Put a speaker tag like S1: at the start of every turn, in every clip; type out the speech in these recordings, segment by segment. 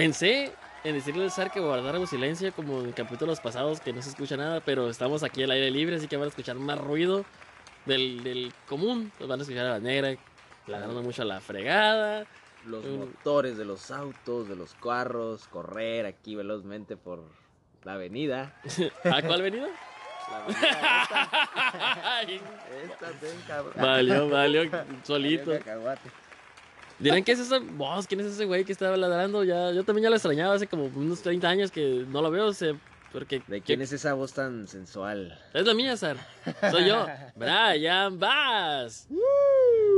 S1: Pensé en decirle al Zar que guardáramos silencio como en capítulos pasados que no se escucha nada, pero estamos aquí al aire libre, así que van a escuchar más ruido del, del común. Pues van a escuchar a la negra ladrando mucho a la fregada.
S2: Los
S1: Mm.
S2: motores de los autos, de los carros, correr aquí velozmente por la avenida.
S1: ¿A cuál venido?
S2: La avenida esta, esta, ten, cabrón.
S1: valió, valió solito. Dirán, ¿qué es ese? Vos, ¿quién es ese güey que estaba ladrando? Ya, yo también ya lo extrañaba hace como unos 30 años que no lo veo, o sea, porque...
S2: ¿De quién es esa voz tan sensual?
S1: Es la mía, Sar. Soy yo, Brian Bass.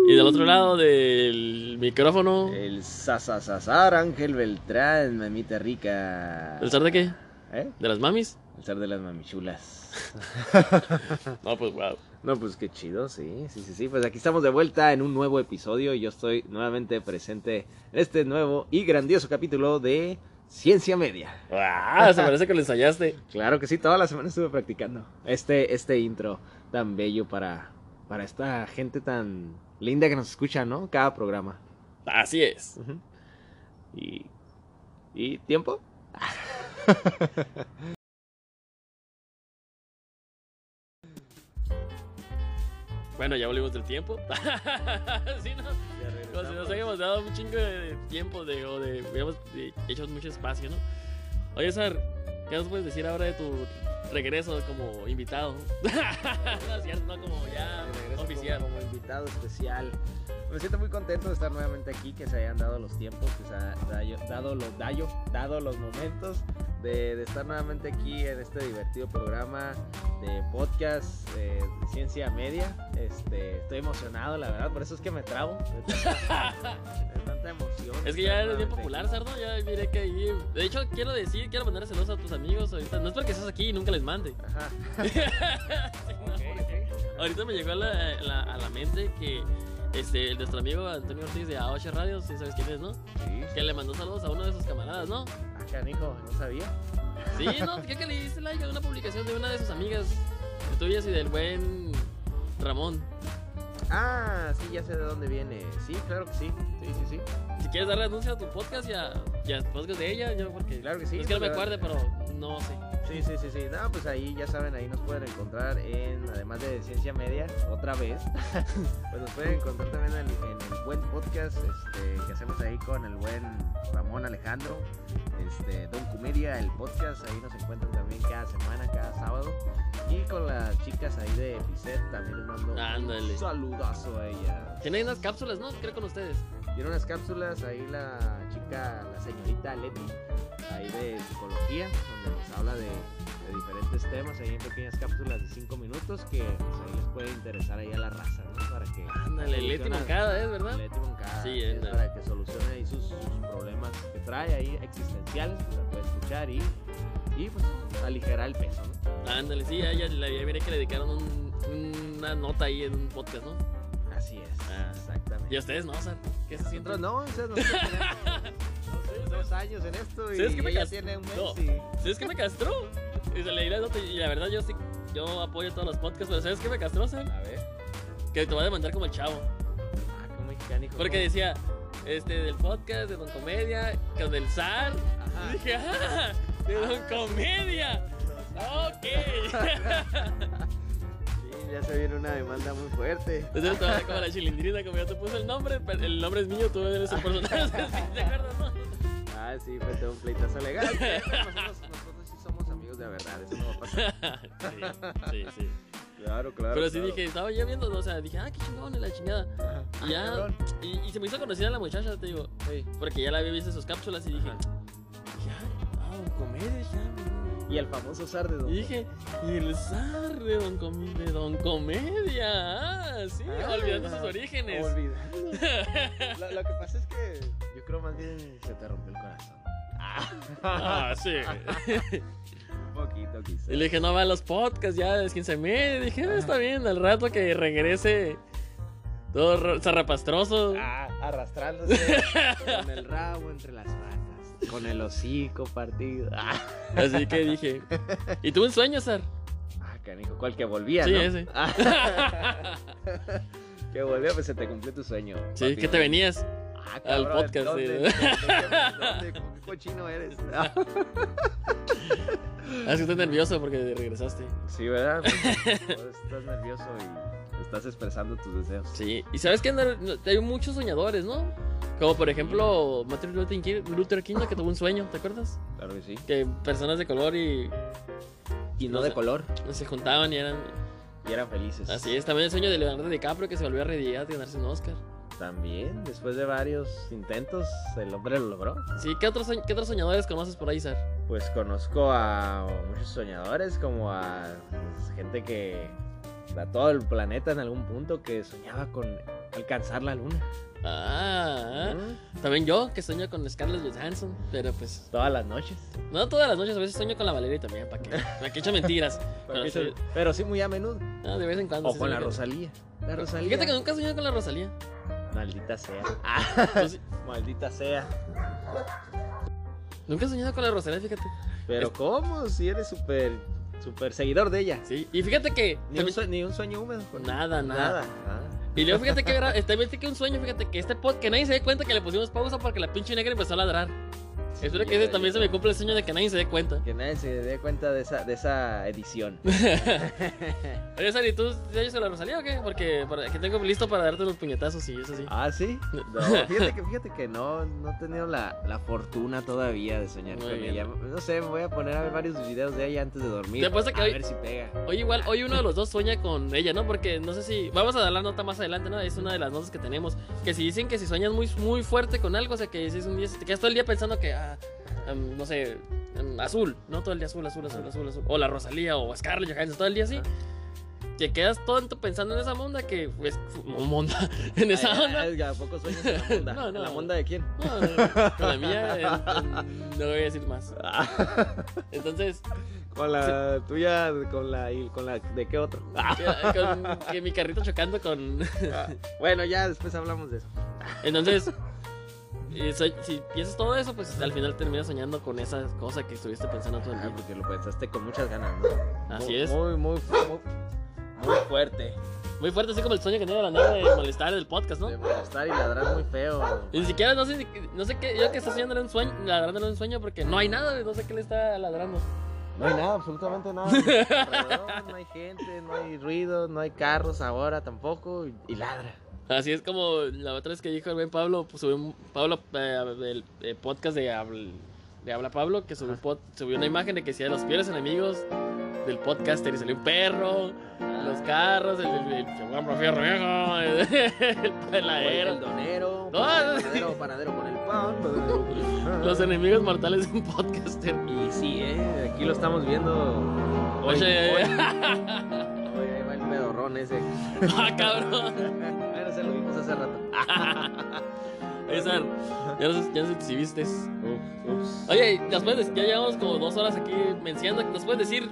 S1: Y del otro lado del micrófono,
S2: El Sasasasar Ángel Beltrán, mamita rica.
S1: ¿el Sar de qué?
S2: ¿Eh?
S1: ¿De las mamis?
S2: El zar de las mamichulas.
S1: No, pues wow.
S2: No, pues qué chido, sí, sí, sí, sí. Pues aquí estamos de vuelta en un nuevo episodio y yo estoy nuevamente presente en este nuevo y grandioso capítulo de Ciencia Media.
S1: Ah, se parece que lo ensayaste.
S2: Claro que sí, toda la semana estuve practicando este, este intro tan bello para, para esta gente tan linda que nos escucha, ¿no? Cada programa.
S1: Así es.
S2: Y, ¿Y tiempo?
S1: Bueno, ya volvimos del tiempo. sí, ¿no? Como si nos habíamos dado un chingo de tiempo de, o de, eh, hecho mucho espacio, ¿no? Oye, Sar, ¿qué nos puedes decir ahora de tu regreso como invitado? no es cierto, no como ya oficial.
S2: Como, como invitado especial. Me siento muy contento de estar nuevamente aquí, que se hayan dado los tiempos, que se ha dado, los, dado los momentos de, de estar nuevamente aquí en este divertido programa de podcast eh, de ciencia media. Este, estoy emocionado, la verdad, por eso es que me trabo. De tanta, de tanta emoción.
S1: Es que ya eres bien popular, Sardo. Ya miré que ahí. De hecho, quiero decir, quiero mandar saludos a tus amigos ahorita. No es porque estés aquí y nunca les mande.
S2: Ajá.
S1: Sí, no, porque Ahorita me llegó a la, la- a la mente que este, nuestro amigo Antonio Ortiz de A8 Radio, si sabes quién es, ¿no?
S2: Sí.
S1: Que le mandó saludos a uno de sus camaradas, ¿no?
S2: Ah, canijo, no sabía.
S1: Sí, no, creo que le diste like a una publicación de una de sus amigas tuyas y del buen Ramón.
S2: Ah, sí, ya sé de dónde viene. Sí, claro que sí. Sí, sí, sí.
S1: Si quieres darle anuncio a tu podcast y a, y podcast de ella, yo porque.
S2: Claro que sí,
S1: Es que no me
S2: pues,
S1: acuerde, pero no sé.
S2: Sí, sí, sí, sí. No, pues ahí ya saben, ahí nos pueden encontrar en, además de Ciencia Media, otra vez, pues nos pueden encontrar también en, en el buen podcast este, que hacemos ahí con el buen Ramón Alejandro, este, Don Comedia, el podcast, ahí nos encuentran también cada semana, cada sábado. Y con las chicas ahí de Epicet también les mando
S1: Ándale.
S2: un saludazo a ellas.
S1: Tiene unas cápsulas, ¿no? Creo con ustedes.
S2: Tiene unas cápsulas ahí la chica, la señorita Leti, ahí de psicología, donde nos habla de, de diferentes temas, ahí en pequeñas cápsulas de 5 minutos que pues, ahí les puede interesar ahí a la raza, ¿no? Para que...
S1: Ándale, Leti Moncada, ¿es verdad?
S2: Leti Moncada,
S1: Sí,
S2: es para que solucione ahí sus, sus problemas que trae ahí existenciales, la puede escuchar y, y pues aligerar el peso, ¿no?
S1: Ándale, sí, a ella la ya miré que le dedicaron un- una nota ahí en un podcast, ¿no? Y a ustedes, ¿no? O sea, ¿qué se siente?
S2: Nosotros no, o sea, nosotros tenemos dos años en esto y
S1: ¿Sabes me
S2: ella tiene un mes
S1: No.
S2: y...
S1: ¿Sabes qué me castró? Y, se nota y la verdad yo sí, yo apoyo todos los podcasts, pero ¿sabes qué me castró, Sam?
S2: A ver.
S1: Que te va a demandar como el chavo.
S2: Ah, como mexicanico.
S1: Porque decía, este, del podcast de Don Comedia, con el zar. Y
S2: Ajá.
S1: dije, ¡ah! ¡De Don Comedia! Ok.
S2: Ya se viene una demanda muy fuerte.
S1: Entonces te vas a como la chilindrina, como yo te puse el nombre, pero el nombre es mío, tú eres el personaje. ¿Te acuerdas, no?
S2: Ah, sí, fue todo un pleitazo legal. pero Nosotros, nosotros sí somos amigos de verdad, eso no va a pasar.
S1: Sí, sí, sí.
S2: Claro, claro.
S1: Pero sí dije, estaba yo viendo, o sea, dije, ah, qué chingón, la chingada.
S2: Ah,
S1: Y ya, y, y se me hizo conocida la muchacha, te digo, porque ya la había visto en sus cápsulas y dije,
S2: Ajá.
S1: ya, ah, Don Comedia, ya.
S2: Y el famoso zar de Don.
S1: Y dije, y el zar de Don, de Don Comedia, ah, sí,
S2: Ah,
S1: olvidando sus orígenes.
S2: Olvidando. lo, lo que pasa es que yo creo más bien se te rompió el corazón.
S1: Ah, sí.
S2: Un poquito, quizás.
S1: Y le dije, no va a los podcasts, ya es 15 mil. Dije, "Ah, está bien, al rato que regrese todo ro- zarrapastroso.
S2: Ah, arrastrándose con el rabo entre las patas, con el hocico partido. Ah,
S1: Así que dije, ¿y tuve un sueño, Sar?
S2: ah, canijo, ¿cuál que volvía,
S1: Sí,
S2: no?
S1: ese.
S2: Ah, que volvía, pues se te cumplió tu sueño.
S1: Sí,
S2: papi,
S1: que te venías.
S2: Ah,
S1: al
S2: cabrón,
S1: podcast,
S2: ¿dónde? ¿Dónde? ¿Dónde? ¿Cómo cochino eres.
S1: Ah, es que estás nervioso porque regresaste.
S2: Sí, ¿verdad? Pues, estás nervioso y estás expresando tus deseos.
S1: Sí, y sabes que hay muchos soñadores, ¿no? Como por ejemplo Martin Luther King, que tuvo un sueño, ¿te acuerdas?
S2: Claro que sí.
S1: Que personas de color y.
S2: Y no, de color.
S1: Se juntaban y eran.
S2: Y eran felices.
S1: Así es, también el sueño de Leonardo DiCaprio que se volvió a realidad y ganarse un Oscar.
S2: También, después de varios intentos, el hombre lo logró.
S1: Sí, ¿qué otros, qué otros soñadores conoces por ahí, Sar?
S2: Pues conozco a muchos soñadores, como a pues, gente que. a todo el planeta en algún punto que soñaba con alcanzar la luna.
S1: Ah, también yo que sueño con Scarlett Johansson, pero pues.
S2: Todas las noches.
S1: No todas las noches, a veces sueño con la Valeria también, para que, para que eche mentiras.
S2: pero, sí, muy a menudo.
S1: No, de vez en cuando.
S2: O con la Rosalía.
S1: La Rosalía. Fíjate que nunca he soñado con la Rosalía.
S2: Maldita sea. Maldita sea.
S1: Nunca he soñado con la Rosalía, fíjate.
S2: Pero ¿cómo? Si eres súper súper seguidor de ella.
S1: Sí, y fíjate que.
S2: Ni, un, sueño, ni un sueño húmedo.
S1: Nada, nada. nada. Y luego fíjate que este, que un sueño, fíjate que este pod, que nadie se dé cuenta que le pusimos pausa porque la pinche negra empezó a ladrar. Espero que ese también se me cumple el sueño de que nadie se dé cuenta.
S2: Que nadie se dé cuenta de esa, de esa edición.
S1: Oye, Sari, ¿tú ya a la Rosalía o qué? Porque que tengo listo para darte los puñetazos y eso sí.
S2: Ah, ¿sí? No, fíjate que, fíjate que no, no he tenido la, la fortuna todavía de soñar con ella. No sé, me voy a poner a ver varios videos de ella antes de dormir.
S1: Te a
S2: que
S1: hoy,
S2: ver si pega.
S1: Hoy igual, hoy uno de los dos sueña con ella, ¿no? Porque no sé si... Vamos a dar la nota más adelante, ¿no? Es una de las notas que tenemos. Que si dicen que si sueñas muy, muy fuerte con algo, o sea, que si es un día... Te quedas todo el día pensando que... Ah, no sé, azul, ¿no? Todo el día azul, azul, azul, azul, azul. O la Rosalía o Scarlett Johansson, todo el día así. Que quedas tonto pensando en esa monda que pues monda en esa
S2: onda. ¿A poco sueñas en la monda? No, no. ¿La monda de quién?
S1: No, la mía no voy a decir más. Entonces,
S2: con la tuya, con la con la de qué otro?
S1: con, que mi carrito chocando con
S2: ah, Bueno, ya después hablamos de eso.
S1: Entonces, y si piensas todo eso, pues al final terminas soñando con esa cosa que estuviste pensando todo el día.
S2: porque lo pensaste con muchas ganas, ¿no?
S1: Así es.
S2: Muy, muy, muy, muy fuerte.
S1: Muy fuerte, así como el sueño que tiene la nada de molestar el podcast, ¿no?
S2: De molestar y ladrar muy feo.
S1: Y ni siquiera, no sé, no sé qué, yo que está soñando en un sueño, ladrándole un sueño porque no hay nada, no sé qué le está ladrando.
S2: No hay nada, absolutamente nada. no hay gente, no hay ruido, no hay carros ahora tampoco y ladra.
S1: Así es como la otra vez que dijo el buen Pablo, pues subió un, Pablo, eh, el, podcast de, de Habla Pablo, que subió, subió una imagen de que si de los peores enemigos del podcaster y salió un perro, los carros, el, el, el,
S2: el, el peladero, el donero, no, panadero, panadero con el pan,
S1: los enemigos mortales de un podcaster.
S2: Y sí, eh, aquí lo estamos viendo.
S1: Oye,
S2: Oye, ahí va el pedorrón ese.
S1: ah, cabrón
S2: lo vimos hace rato.
S1: César, ya no, ya no sé si viste. Oye, después ya llevamos como dos horas aquí mencionando. ¿Nos puedes decir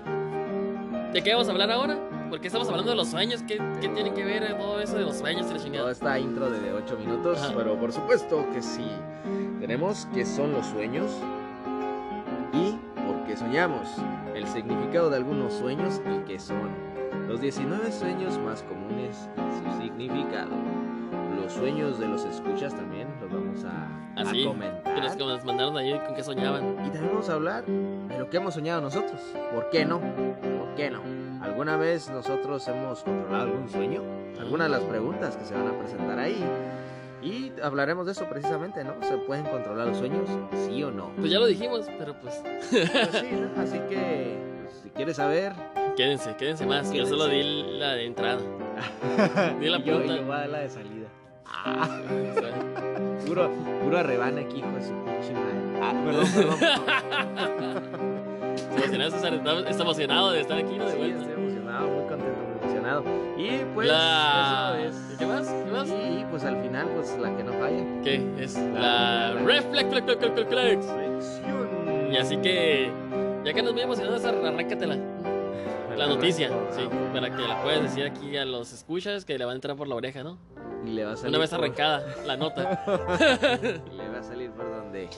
S1: de qué vamos a hablar ahora? Porque estamos hablando de los sueños. ¿Qué, qué tiene que ver todo eso de los sueños y la chingada?
S2: Toda esta intro de 8 minutos, pero por supuesto que sí. Tenemos qué son los sueños y por qué soñamos. El significado de algunos sueños y qué son. Los 19 sueños más comunes y su significado los sueños de los escuchas también los vamos a,
S1: ¿Ah,
S2: comentar.
S1: Que que nos mandaron ahí con qué soñaban.
S2: Y también vamos a hablar de lo que hemos soñado nosotros. ¿Por qué no? ¿Por qué no? ¿Alguna vez nosotros hemos controlado algún sueño? Algunas de las preguntas que se van a presentar ahí. Y hablaremos de eso precisamente, ¿no? ¿Se pueden controlar los sueños? ¿Sí o no?
S1: Pues ya lo dijimos, pero pues...
S2: pues sí, ¿no? Así que, pues, si quieres saber...
S1: Quédense, quédense más. Yo solo di la de entrada.
S2: di la yo, yo voy a dar la de salida. Ah, puro, puro arrebane aquí, hijo de su pinche madre. Ah, perdón, perdón.
S1: emocionado, está, emocionado de estar aquí, ¿no?
S2: De sí, estoy emocionado, muy contento, muy emocionado. Y pues,
S1: la... eso es. ¿Qué más? ¿Qué más?
S2: Y pues al final, pues la que no falla.
S1: ¿Qué? Es la, la... Reflex, Y así que, ya que nos muy emocionados, arráncatela la noticia, sí, para que la puedas decir aquí a los escuchas que le va a entrar por la oreja, ¿no?
S2: Y le va a salir
S1: Una vez arrancada la nota.
S2: le va a salir por donde,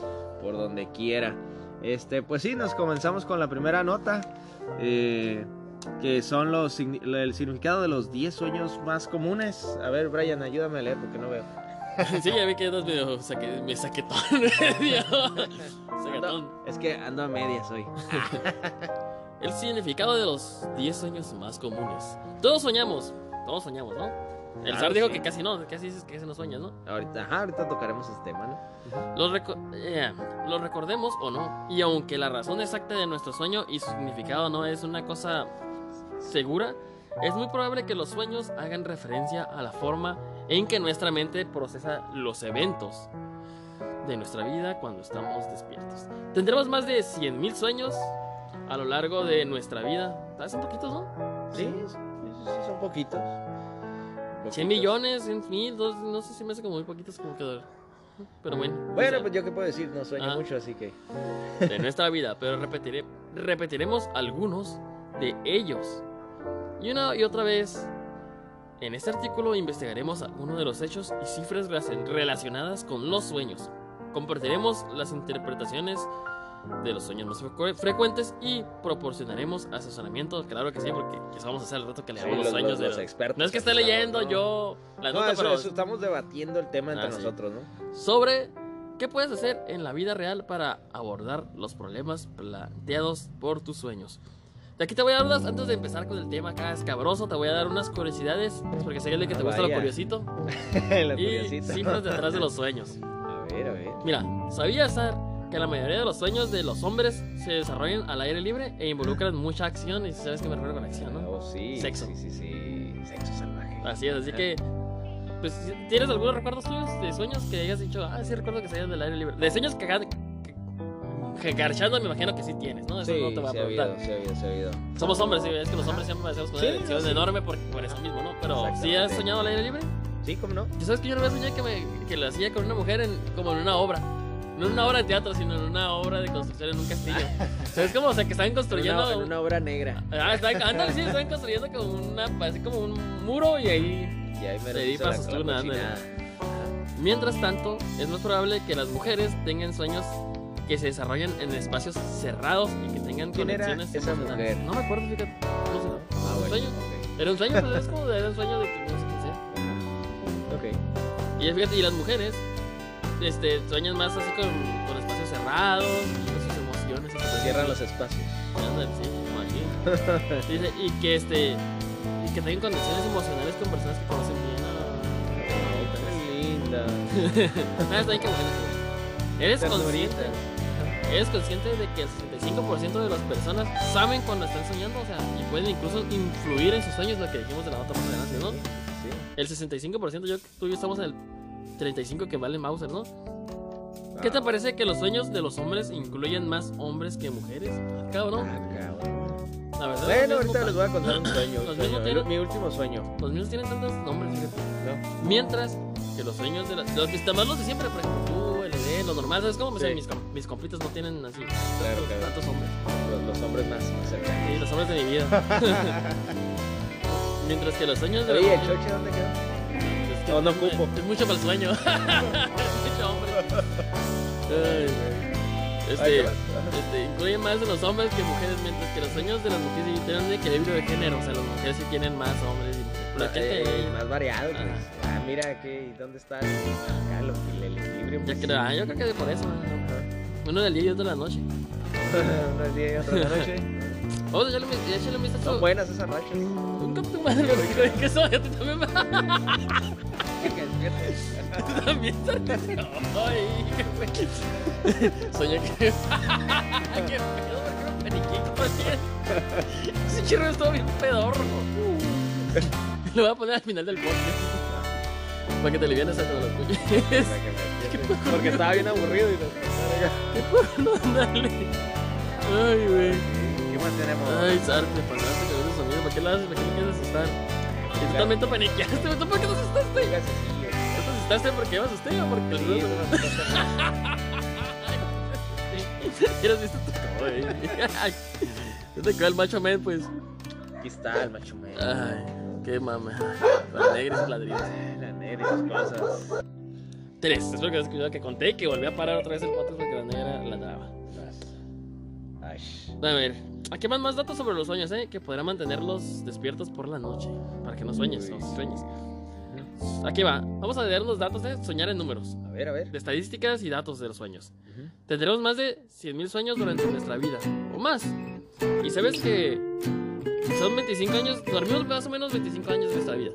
S2: por donde quiera. Este, pues sí, nos comenzamos con la primera nota. Eh, que son los el significado de los 10 sueños más comunes. A ver, Brian, ayúdame a leer porque no veo.
S1: sí, ya vi que andas medio saque, me saquetón.
S2: Saquetón. Es que ando a medias hoy.
S1: El significado de los 10 sueños más comunes. Todos soñamos, todos soñamos, ¿no? El
S2: Claro,
S1: zar dijo
S2: sí.
S1: que casi no, casi dices que casi no sueñas, ¿no?
S2: Ahorita, ajá, ahorita tocaremos ese tema, ¿no?
S1: Lo, reco- eh, lo recordemos o no, y aunque la razón exacta de nuestro sueño y su significado no es una cosa segura, es muy probable que los sueños hagan referencia a la forma en que nuestra mente procesa los eventos de nuestra vida cuando estamos despiertos. Tendremos más de 100.000 sueños a lo largo de nuestra vida. ¿Sabes? Un poquitos, ¿no?
S2: Sí, sí, sí, son poquitos.
S1: 100 millones, 100 mil, dos- no sé si me hace como muy poquitos como que... Pero bueno. o
S2: Bueno,
S1: sea,
S2: pues yo qué puedo decir, no sueño
S1: Ah.
S2: mucho, así que.
S1: de nuestra vida, pero repetiré, repetiremos algunos de ellos. Y una y otra vez, en este artículo investigaremos algunos de los hechos y cifras relacion- relacionadas con los sueños. Compartiremos las interpretaciones de los sueños más frecu- frecuentes y proporcionaremos asesoramiento, claro que sí, porque eso vamos a hacer al rato que
S2: Sí,
S1: leamos los,
S2: los,
S1: sueños
S2: los-
S1: de
S2: los expertos.
S1: No es que esté
S2: asesados,
S1: leyendo
S2: ¿no?
S1: yo la
S2: No,
S1: nota,
S2: eso,
S1: pero
S2: eso, estamos debatiendo el tema entre
S1: Ah, sí.
S2: nosotros, ¿no?
S1: sobre qué puedes hacer en la vida real para abordar los problemas planteados por tus sueños. De aquí te voy a dar unas, antes de empezar con el tema acá escabroso, te voy a dar unas curiosidades, porque sé que te
S2: Ah,
S1: gusta lo
S2: vaya.
S1: curiosito,
S2: La
S1: y cifras detrás de los sueños.
S2: A ver, a ver.
S1: Mira, ¿sabías, Sar, que la mayoría de los sueños de los hombres se desarrollan al aire libre e involucran mucha acción? Y sabes que me refiero con acción, ¿no?
S2: Oh, sí.
S1: Sexo.
S2: Sí, sí, sí. Sexo salvaje.
S1: Así es, así que... Pues, ¿tienes algunos recuerdos tuyos de sueños que hayas dicho, ah, sí recuerdo que salías del aire libre? De sueños que, que, garchando me imagino que sí tienes, ¿no? Eso
S2: Sí,
S1: no te voy a
S2: sí ha
S1: preguntar.
S2: habido, sí ha habido, sí ha habido.
S1: Somos hombres, sí, es que los hombres siempre hacemos con
S2: Sí,
S1: una
S2: no, sí.
S1: enorme por, por eso mismo, ¿no? Pero ¿sí has soñado al aire libre?
S2: Sí, ¿cómo no?
S1: ¿Tú sabes que yo una vez soñé que, me, que lo hacía con una mujer en, como en una obra? No en una obra de teatro, sino en una obra de construcción en un castillo. ¿Sabes cómo? O sea, que
S2: En
S1: construyendo...
S2: una, en una obra negra.
S1: Ah, estaban, ándale, sí, estaban construyendo como una, así como un muro y ahí
S2: Y ahí me
S1: pasos
S2: la
S1: tú. Mientras tanto, es más probable que las mujeres tengan sueños que se desarrollan en espacios cerrados y que tengan
S2: ¿Quién era
S1: conexiones
S2: esa
S1: emocionales.
S2: mujer?
S1: No me acuerdo, fíjate. No sé.
S2: Ah,
S1: ¿Un
S2: bueno.
S1: sueño?
S2: ok.
S1: Era un sueño, pero es como era un sueño de que no sé quién sea.
S2: Ok.
S1: Y fíjate, y las mujeres este, sueñan más así con, con espacios cerrados sus emociones. sus
S2: Cierran los espacios.
S1: Sí. Dice, y que este y que tengan conexiones emocionales con personas que conocen bien a,
S2: Qué linda.
S1: Ah, está bien que bueno. Eres consciente. Eres consciente de que el 65% de las personas saben cuando están soñando, o sea, y pueden incluso influir en sus sueños, lo que dijimos de la otra adelante, ¿no?
S2: Sí.
S1: El 65%, yo, tú y yo estamos en el 35% que vale Mauser, ¿no? ¿Qué te parece que los sueños de los hombres incluyen más hombres que mujeres? Ah, Cabrón,
S2: ah, cabrón.
S1: la verdad.
S2: Bueno, ahorita les voy a contar un sueño.
S1: Los
S2: sueño,
S1: tienen-
S2: Mi último sueño.
S1: Los míos tienen tantos nombres, fíjate.
S2: No.
S1: Mientras que los sueños de los, mis demás los de siempre, por ejemplo, tú, LD, los normales, ¿sabes cómo? O sea,
S2: Sí.
S1: mis, com- mis compitas no tienen así
S2: Claro,
S1: tantos,
S2: claro.
S1: tantos hombres.
S2: Los, los hombres más, más cercanos.
S1: Sí, los hombres de mi vida. Mientras que los sueños de
S2: Oye, ¿el choche dónde quedó?
S1: Es,
S2: no
S1: es-
S2: ocupo.
S1: es mucho para el sueño. es mucho hombre. Este, este, incluye más de los hombres que mujeres, mientras que los sueños de las mujeres sí tienen un equilibrio de género. O sea, las mujeres sí tienen más hombres y mujeres. Pero
S2: Ajá.
S1: ¿qué te-
S2: Eh, más variado, pues. Ah, mira, ¿qué, ¿dónde está el, acá lo, el, equilibrio?
S1: Yo
S2: pues?
S1: creo, ah, yo creo que por eso. ¿no? Uno del día y otro de la noche.
S2: Uno del día y otro de la noche.
S1: Oh, ya le ya échale un vistazo.
S2: Son buenas esas rachas.
S1: Nunca tu madre, creí que eso, ya tú también me. Tú también. Ay, qué. Soñé que. qué pedo, ¿por qué me paniqué ayer? Ese chirro estuvo bien pedorro. Lo voy a poner al final del podcast. Para que te alivianes a todos los escuches.
S2: Me. Porque estaba bien aburrido y no.
S1: No, dale. Ay, güey.
S2: ¿Qué más tenemos?
S1: Ay, Sar, te pasaste con ese sonido. ¿Para qué lo haces? ¿Para qué me quieres asustar? Y tú también te paniqueaste. ¿Tú por qué te asustaste? ¿Tú te asustaste porque me asusté o porque el
S2: Sí, no, no, no,
S1: ¿Quieres visto. Ay. ¿No te quedó el macho man, pues?
S2: Aquí está el macho man.
S1: Ay, qué mama. La negra y sus ladrillos.
S2: La negra y sus cosas.
S1: Tres. Espero que hayas escuchado que conté que volví a parar otra vez el podcast porque la negra ladraba.
S2: Ay.
S1: A ver, aquí más más datos sobre los sueños, ¿eh? Que podrán mantenerlos despiertos por la noche. Para que no sueñes,
S2: Uy,
S1: no
S2: sí.
S1: sueñes. Aquí va. Vamos a leer los datos de soñar en números.
S2: A ver, a ver.
S1: De estadísticas y datos de los sueños. Tendremos más de 100.000 sueños durante nuestra vida. O más. Y sabes que son 25 años. Dormimos más o menos 25 años de nuestra vida.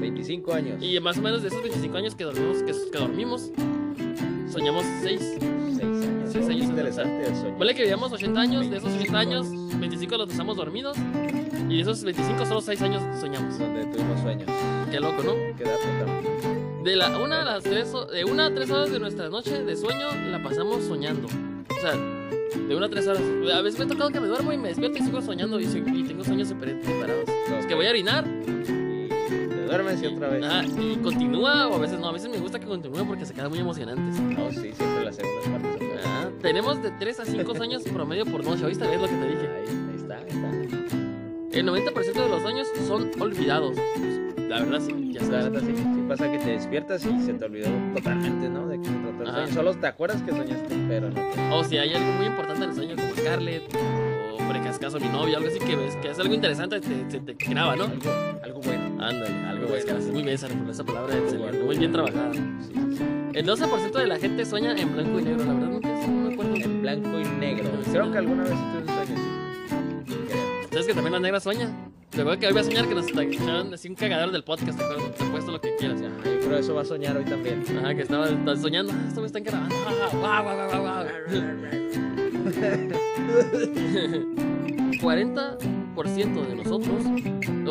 S2: 25 años.
S1: Y más o menos de esos 25 años que dormimos, que, que dormimos soñamos 6.
S2: 6 años.
S1: Seis años.
S2: Interesante sueño.
S1: Vale que vivíamos 80 años. De esos 80 años, 25 los estamos dormidos. Y de esos 25, solo 6 años soñamos.
S2: Donde tuvimos sueños.
S1: Qué loco, ¿no?
S2: Qué dato
S1: De la una a las tres, de una a tres horas de nuestra noche de sueño la pasamos soñando. O sea, de una a tres horas. A veces me ha tocado que me duermo y me despierto y sigo soñando y, y tengo sueños separados. Que voy a orinar
S2: duermes y otra vez.
S1: ajá, y continúa o a veces no. A veces me gusta que continúe porque se quedan muy emocionantes.
S2: No, sí, siempre las segundas partes son.
S1: Ah, tenemos de 3 a 5 sueños promedio por noche. ¿Oíste? ¿Ves lo que te dije?
S2: Ahí, ahí está, ahí está.
S1: El 90% de los sueños son olvidados. La verdad sí, ya
S2: La
S1: sabes.
S2: neta sí, sí pasa que te despiertas y se te olvidó totalmente, ¿no? De
S1: Ajá.
S2: sueño. Solo te acuerdas que soñaste, pero no te...
S1: O si hay algo muy importante en el sueño como Scarlett o por caso mi novia, algo así que ves que es algo interesante, te, te graba, ¿no?
S2: Algo, algo bueno.
S1: Ándale, algo
S2: bueno.
S1: Es muy bien esa, esa palabra, excelente, muy bien trabajada.
S2: Sí, sí, sí.
S1: El 12% de la gente sueña en blanco y negro, la verdad nunca no me acuerdo.
S2: En blanco y negro. Creo que alguna vez tuve un sueño así. Creo.
S1: ¿Sabes que también la negra sueña? Hoy voy a soñar que nos echaron así un cagadero del podcast, ¿te acuerdas? Te puesto lo que quieras.
S2: Yo creo que eso va a soñar hoy también.
S1: Ajá, que estaba, estaba soñando, ah, esto me están grabando. Ah, guau, guau, guau, guau. 40% de nosotros,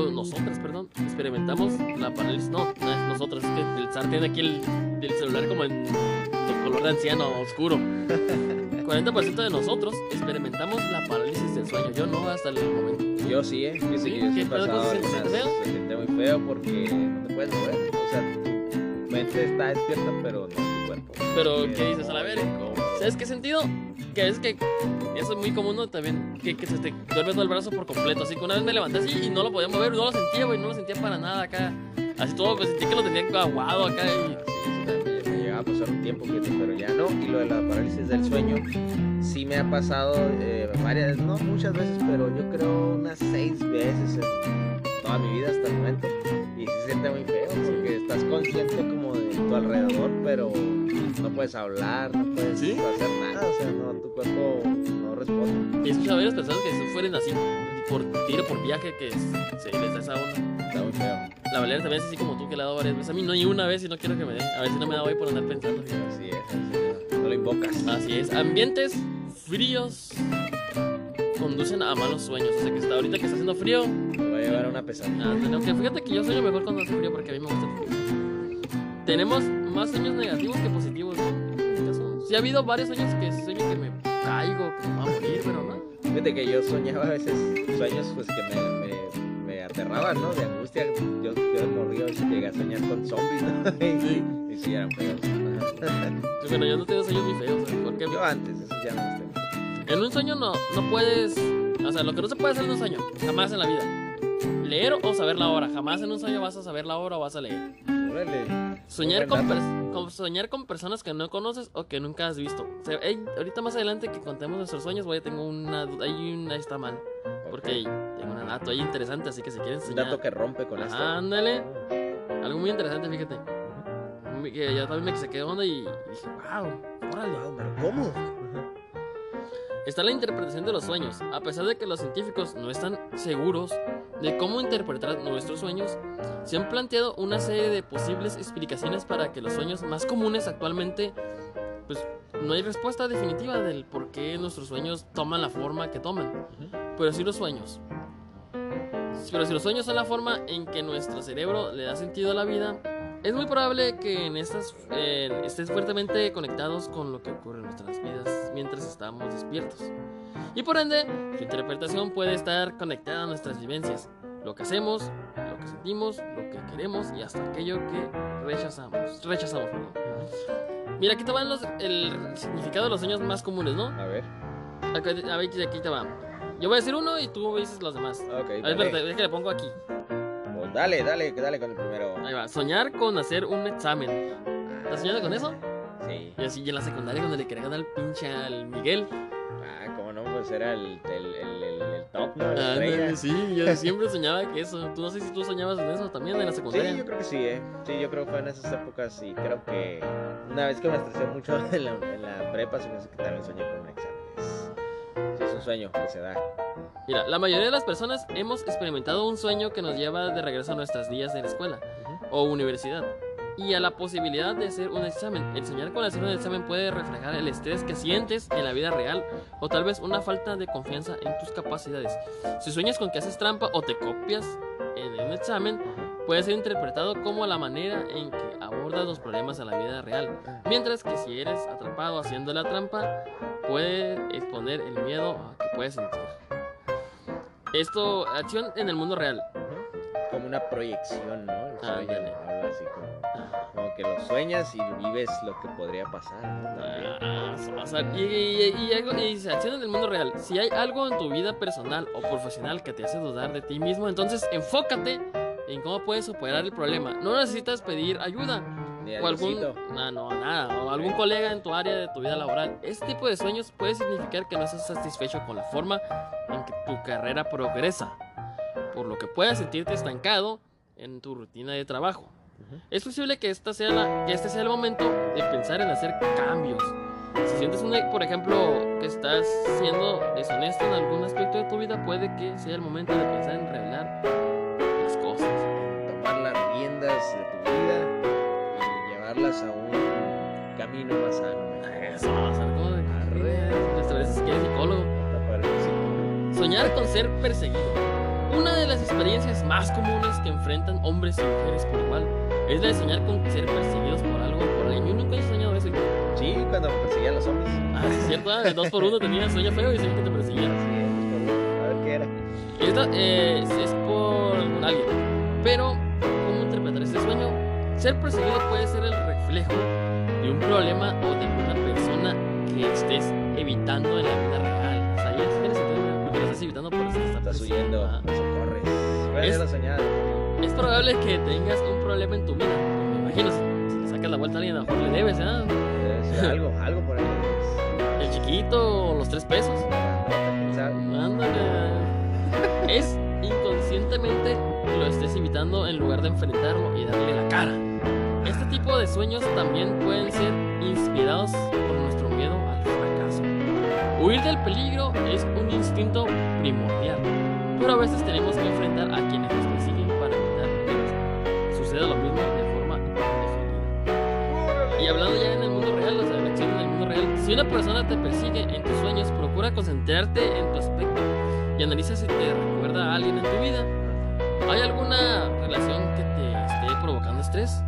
S1: no, nosotras, perdón, experimentamos la parálisis. No, no es que el SAR tiene aquí el, el celular como en, de color de anciano oscuro. 40% de nosotros experimentamos la parálisis del sueño. Yo no hasta el momento.
S2: Yo sí, ¿eh? Fíjate
S1: ¿Sí?
S2: que yo sí pasado
S1: ¿Se siente feo?
S2: Se siente muy feo porque no te puedes mover. O sea, tu mente está despierta, pero no tu cuerpo.
S1: Pero,
S2: Qué
S1: ¿qué dices? A la
S2: incómodo.
S1: ¿Sabes qué sentido? Que es que eso es muy común ¿no? también, que, que se te duerme todo el brazo por completo. Así que una vez me levanté así y no lo podía mover, no lo sentía, güey, no lo sentía para nada acá. Así todo, pues sentí que lo tenía aguado acá y...
S2: Sí, eso también me llegaba a pasar un tiempo, fíjate, pero ya no. Y lo de la parálisis del sueño sí me ha pasado eh, varias, no muchas veces, pero yo creo unas seis veces en toda mi vida hasta el momento. Y sí se siente muy feo porque estás consciente como de tu alrededor, pero no puedes hablar, no puedes
S1: ¿Sí?
S2: hacer nada, o sea, no, tu cuerpo no responde.
S1: Y he escuchado a varias personas que fueron así, por tiro, por viaje, que se les da esa onda.
S2: Está muy feo.
S1: La Valeria también es así como tú, que le ha dado varias veces. A mí no, ni una vez y no quiero que me dé. A ver si no me da hoy por andar pensando.
S2: Así es, así es. No lo invocas.
S1: Así es. Ambientes fríos conducen a malos sueños. O sea que está ahorita que está haciendo frío,
S2: Te va a llevar a una pesadilla.
S1: Ah, aunque fíjate que yo sueño mejor cuando hace frío porque a mí me gusta el frío. Tenemos más sueños negativos que positivos, ¿no? En mi caso, Sí ha habido varios sueños que sueño que me caigo, que me voy a morir, pero no.
S2: Fíjate que yo soñaba a veces sueños pues que me, me, me aterraban, ¿no? De angustia. Yo, yo morrido a veces llegué a soñar con zombies, ¿no? Y,
S1: Sí.
S2: y sí, eran feos.
S1: Sí, Bueno, yo no tengo sueños muy feos, ¿sabes? porque
S2: Yo antes, eso ya no tengo.
S1: en un sueño no, no puedes... O sea, lo que no se puede hacer en un sueño, jamás en la vida. Leer o saber la hora. Jamás en un sueño vas a saber la hora o vas a leer.
S2: Órale.
S1: Soñar con, con- soñar con personas que no conoces o que nunca has visto. O sea, ey, ahorita más adelante que contemos nuestros sueños, voy a tengo una du- ahí una está mal, porque tengo un dato ahí interesante, así que si quieren
S2: Un
S1: soñar,
S2: dato que rompe con esto.
S1: ándale, algo muy interesante, fíjate. Que yo también me saqué de onda y, y dije, wow, órale.
S2: Wow, pero ¿cómo?
S1: Está la interpretación de los sueños. A pesar de que los científicos no están seguros de cómo interpretar nuestros sueños, se han planteado una serie de posibles explicaciones para que los sueños más comunes actualmente, pues no hay respuesta definitiva del por qué nuestros sueños toman la forma que toman. Pero sí los sueños. Pero si los sueños son la forma en que nuestro cerebro le da sentido a la vida, es muy probable que en estas eh, estés fuertemente conectados con lo que ocurre en nuestras vidas mientras estamos despiertos. Y por ende, su interpretación puede estar conectada a nuestras vivencias, lo que hacemos, lo que sentimos, lo que queremos y hasta aquello que rechazamos. Rechazamos, perdón. Mira, aquí te van los, el significado de los sueños más comunes, ¿no?
S2: A ver.
S1: A ver, aquí te va. Yo voy a decir uno y tú dices los demás.
S2: Ok,
S1: A ver, espérate, es que le pongo aquí.
S2: Dale, dale, dale con el primero.
S1: Ahí va. Soñar con hacer un examen. ¿Estás soñando con eso?
S2: Sí.
S1: Y así y en la secundaria cuando le querían al pinche al Miguel.
S2: Ah, cómo no, pues era el, el, el, top. ¿no? La estrella.
S1: sí, yo siempre soñaba que eso. Tú no sé si tú soñabas en eso también en la secundaria.
S2: Sí, yo creo que sí, ¿eh? Sí, yo creo que fue en esas épocas y creo que una vez que me estresé mucho en la, en la prepa, se me hace que también soñé con exámenes. Sueño que se da.
S1: Mira, la mayoría de las personas hemos experimentado un sueño que nos lleva de regreso a nuestros días de la escuela o universidad y a la posibilidad de hacer un examen. El soñar con hacer un examen puede reflejar el estrés que sientes en la vida real o tal vez una falta de confianza en tus capacidades. Si sueñas con que haces trampa o te copias en un examen, puede ser interpretado como la manera en que abordas los problemas en la vida real. Mientras que si eres atrapado haciendo la trampa, puede exponer el miedo que puedes sentir. Esto, acción en el mundo real.
S2: Como una proyección, ¿no? El sueño, algo así como, como que lo sueñas y vives lo que podría pasar.
S1: Ah, y, y- y algo, y dice, acción en el mundo real. Si hay algo en tu vida personal o profesional que te hace dudar de ti mismo, entonces enfócate en cómo puedes superar el problema. No necesitas pedir ayuda.
S2: Ni
S1: O algún,
S2: Diosito.
S1: no, no, nada, o algún colega en tu área de tu vida laboral. Este tipo de sueños puede significar que no estás satisfecho con la forma en que tu carrera progresa, por lo que puedas sentirte estancado en tu rutina de trabajo. Es posible que, esta sea la- que este sea el momento de pensar en hacer cambios. Si sientes, una- por ejemplo, que estás siendo deshonesto en algún aspecto de tu vida, puede que sea el momento de pensar en revelar las cosas.
S2: tomar las riendas de tu vida llevarlas a un camino más sano.
S1: Eso, como de
S2: Arre.
S1: Hasta a veces que eres psicólogo. Soñar con ser perseguido. Una de las experiencias más comunes que enfrentan hombres y mujeres por igual es la de soñar con ser perseguidos por algo o por alguien. Yo nunca he soñado eso.
S2: Sí, cuando me perseguían los zombies.
S1: Ah, sí, es cierto, ah, de dos por uno tenía sueño feo y siempre que te perseguían.
S2: Sí, a ver qué era.
S1: Y esta eh, es, es por alguien. Pero, ¿cómo interpretar este sueño? Ser perseguido puede ser el reflejo de un problema o de una persona que estés evitando en la vida real. O sea, ya sentido, porque lo estás evitando por eso
S2: Estás
S1: persiguiendo.
S2: huyendo,
S1: Es-. Es probable que tengas un problema en tu vida. Me imagino, si, si le sacas la vuelta a alguien, a lo mejor le debes.
S2: Debe ser algo, algo por ahí.
S1: El chiquito, los tres pesos. Ándale. Es inconscientemente que lo estés evitando en lugar de enfrentarlo y darle la cara. Este tipo de sueños también pueden ser inspirados por nuestro miedo al fracaso. Huir del peligro es un instinto primordial, pero a veces tenemos que enfrentar a quienes nos persiguen para evitar que suceda lo mismo de forma indefinida. Y hablando ya en el mundo real, o sea, acción en el mundo real, si una persona te persigue en tus sueños, procura concentrarte en tu aspecto y analiza si te recuerda a alguien en tu vida. ¿Hay alguna relación que te esté provocando estrés?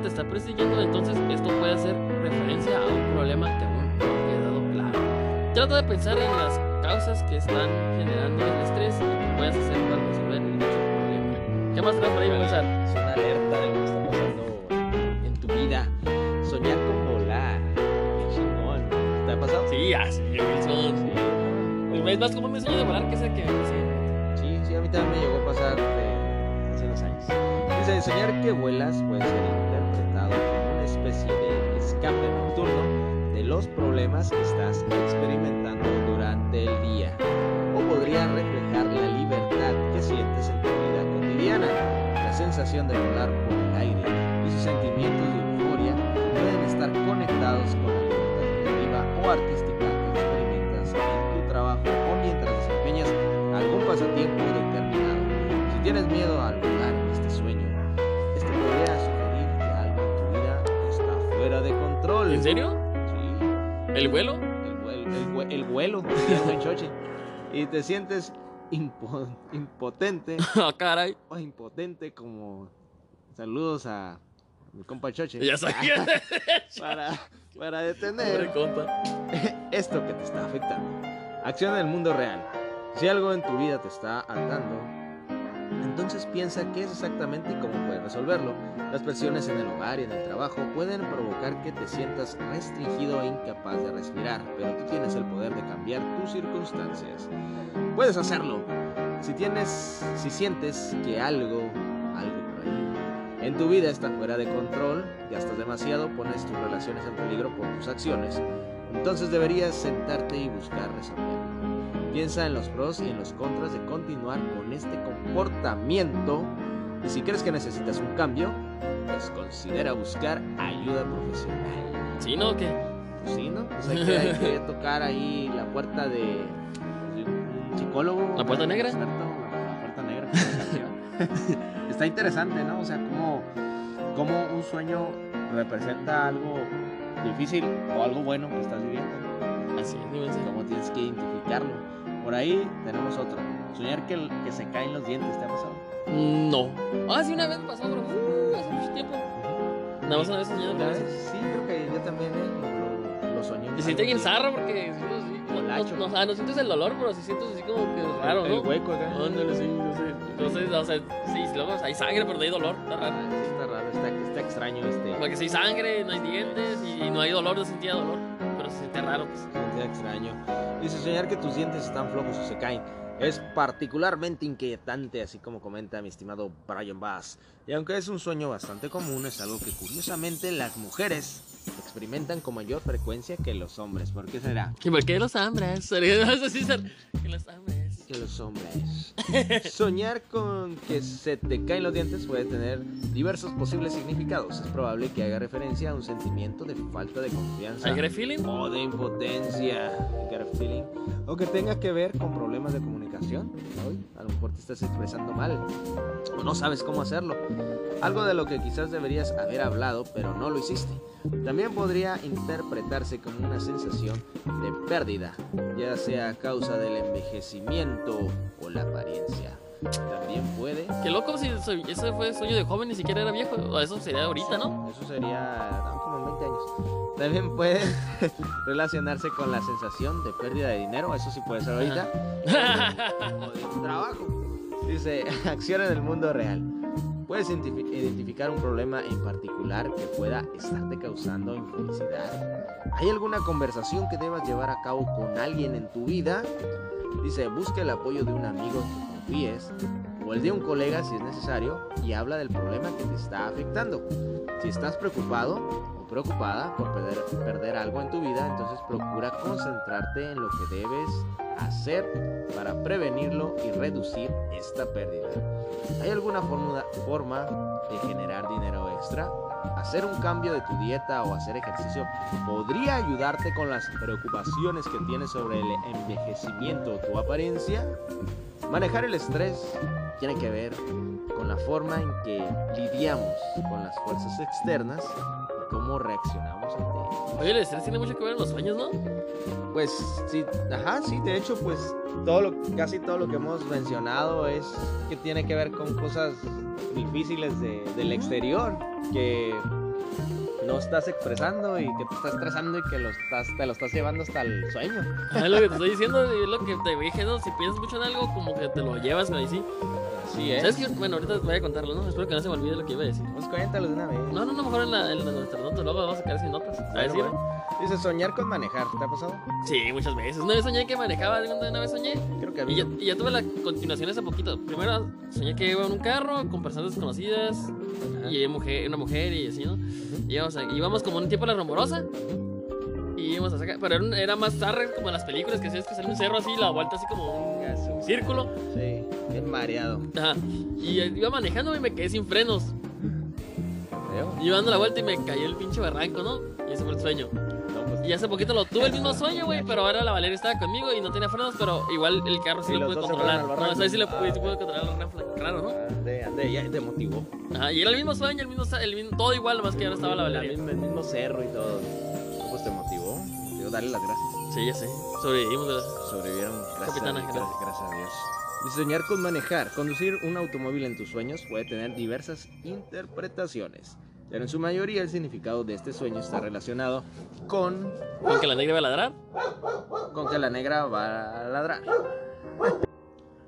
S1: Te está persiguiendo, entonces esto puede hacer referencia a un problema que aún no ha quedado claro. Trata de pensar en las causas que están generando el estrés y que puedas hacer para resolver el dicho problema. ¿Qué más por ahí, Gonzalo?
S2: Es una alerta de lo que está pasando en tu vida. Soñar con volar. Qué chingón. ¿Te ha pasado?
S1: Sí, así, Wilson. Es más como mi sueño de volar que es el que me persigue.
S2: Sí, sí, a mí también me llegó a pasar de hace unos años. Dice, soñar que vuelas puede ser como una especie de escape nocturno de los problemas que estás experimentando durante el día. O podría reflejar la libertad que sientes en tu vida cotidiana. La sensación de volar por el aire y sus sentimientos de euforia pueden estar conectados con la libertad creativa o artística que experimentas en tu trabajo o mientras desempeñas algún pasatiempo determinado. Si tienes miedo al ¿En
S1: serio?
S2: Sí,
S1: ¿El vuelo?
S2: el, vuel- el vue- el vuelo, el choche. Y te sientes impo- impotente
S1: Ah, caray.
S2: o impotente como... Saludos a mi compa Choche.
S1: Ya sabía.
S2: Para, para detener
S1: compa.
S2: esto que te está afectando. Acción en el mundo real. Si algo en tu vida te está atando, entonces piensa qué es exactamente y cómo puedes resolverlo. Las presiones en el hogar y en el trabajo pueden provocar que te sientas restringido e incapaz de respirar, pero tú tienes el poder de cambiar tus circunstancias. Puedes hacerlo. Si tienes, si sientes que algo, algo por ahí, en tu vida está fuera de control, gastas demasiado, pones tus relaciones en peligro por tus acciones, entonces deberías sentarte y buscar resolverlo. Piensa en los pros y en los contras de continuar con este comportamiento y si crees que necesitas un cambio, pues considera buscar ayuda profesional.
S1: ¿Sí, no? ¿Qué?
S2: Pues sí, ¿no? Pues hay que, hay que tocar ahí la puerta de pues, de un psicólogo.
S1: ¿La puerta
S2: un
S1: negra?
S2: experto, la, la puerta negra. como. Está interesante, ¿no? O sea, cómo, cómo un sueño representa algo difícil o algo bueno que estás viviendo.
S1: Así, sé.
S2: Cómo tienes que identificarlo. Por ahí tenemos otro. Soñar que, que se caen los dientes, ¿te ha pasado?
S1: No. Ah, sí, una vez pasó, pero uh, hace mucho tiempo. Nada más una vez soñado
S2: ¿Una vez? Sí, creo que yo también ¿eh? lo, lo soñé.
S1: Y siente bien zarra porque sí, no, no, no, no, o sea, no sientes el dolor, pero sí sientes así como que raro,
S2: El
S1: ¿no?
S2: hueco acá.
S1: Ándale, sí, no sé. Entonces, o sea, sí, luego hay sangre, pero no hay dolor, está
S2: Ah,
S1: raro.
S2: sí, está raro, está, está extraño este.
S1: Porque si hay sangre, no hay dientes y no hay dolor, no sentía dolor. Se siente raro, pues.
S2: Está extraño. Dice soñar que tus dientes están flojos o se caen. Es particularmente inquietante, así como comenta mi estimado Brian Bass. Y aunque es un sueño bastante común, es algo que curiosamente las mujeres experimentan con mayor frecuencia que los hombres. ¿Por qué será?
S1: ¿Y por qué los hombres? Ser. Que los hombres.
S2: Que los hombres. Soñar con que se te caen los dientes puede tener diversos posibles significados. Es probable que haga referencia a un sentimiento de falta de confianza.
S1: ¿Hay great feeling?
S2: o de impotencia, feeling, o que tenga que ver con problemas de comunicación. Hoy a lo mejor te estás expresando mal o no sabes cómo hacerlo. Algo de lo que quizás deberías haber hablado, pero no lo hiciste. También podría interpretarse como una sensación de pérdida, ya sea a causa del envejecimiento o la apariencia. También puede
S1: Qué loco si ese fue sueño de joven, ni siquiera era viejo. Eso sería ahorita, ¿no?
S2: Eso sería no, como en 20 años. También puede relacionarse con la sensación de pérdida de dinero, eso sí puede ser ahorita, o de un trabajo. Dice, acción en el mundo real. Puedes identifi- identificar un problema en particular que pueda estarte causando infelicidad. ¿Hay alguna conversación que debas llevar a cabo con alguien en tu vida? Dice, busca el apoyo de un amigo que confíes o el de un colega si es necesario y habla del problema que te está afectando. Si estás preocupado preocupada por perder, perder algo en tu vida, entonces procura concentrarte en lo que debes hacer para prevenirlo y reducir esta pérdida. ¿Hay alguna fórmula- forma de generar dinero extra? Hacer un cambio de tu dieta o hacer ejercicio podría ayudarte con las preocupaciones que tienes sobre el envejecimiento o tu apariencia. Manejar el estrés tiene que ver con la forma en que lidiamos con las fuerzas externas cómo reaccionamos ante ellas.
S1: Oye, el estrés tiene mucho que ver en los sueños, ¿no?
S2: Pues sí, ajá, sí, de hecho, pues todo lo, casi todo lo que hemos mencionado es que tiene que ver con cosas difíciles de- del exterior que no estás expresando y que te estás estresando y que lo estás, te lo estás llevando hasta el sueño.
S1: Es lo que te estoy diciendo, es lo que te dije, ¿no? Si piensas mucho en algo, como que te lo llevas, me sí.
S2: Así es.
S1: ¿Sabes qué? Bueno, ahorita voy a contarlo, ¿no? Espero que no se me olvide lo que iba a decir.
S2: Pues cuéntalo de una vez.
S1: No, no, no, mejor en, la, en la- nuestra nota, luego vamos a sacar sin notas. A
S2: bueno. Dice soñar con manejar, ¿te ha pasado?
S1: Sí, muchas veces. Una vez soñé que manejaba, una vez soñé.
S2: Creo que.
S1: Y ya, y ya tuve la continuación hace poquito. Primero soñé que iba en un carro con personas desconocidas
S2: Ajá.
S1: y mujer, una mujer y así, ¿no? Y íbamos, íbamos como en un tiempo a la rumorosa. Y íbamos a sacar. Pero era, un- era más tarde como en las películas que hacías que sale un cerro así, la vuelta así como un círculo.
S2: Sí, bien mareado.
S1: Ajá. Y eh, iba manejando y me quedé sin frenos. Y iba dando la vuelta y me cayó el pinche barranco, ¿no? Y ese fue el sueño.
S2: No, pues,
S1: Y hace poquito lo tuve el mismo sueño, güey, pero ahora la Valeria estaba conmigo y no tenía frenos, pero igual el carro sí lo pude
S2: se
S1: controlar. No, vez sí lo pude,
S2: Ah,
S1: sí pude controlar reflex, claro, ¿no?
S2: Ande, ande, ya te motivó.
S1: Ajá, y era el mismo sueño, el mismo, el mismo todo igual, más que ahora estaba la Valeria.
S2: el mismo cerro y todo. Darle las gracias.
S1: Sí, ya sé. Sobrevivimos, ¿verdad?
S2: Sobrevivieron. Gracias,
S1: Capitana,
S2: a, Dios,
S1: gracias.
S2: gracias a Dios. Diseñar con manejar. Conducir un automóvil en tus sueños puede tener diversas interpretaciones. Pero en su mayoría el significado de este sueño está relacionado con,
S1: ¿Con que la negra iba a ladrar?
S2: con que la negra va a ladrar.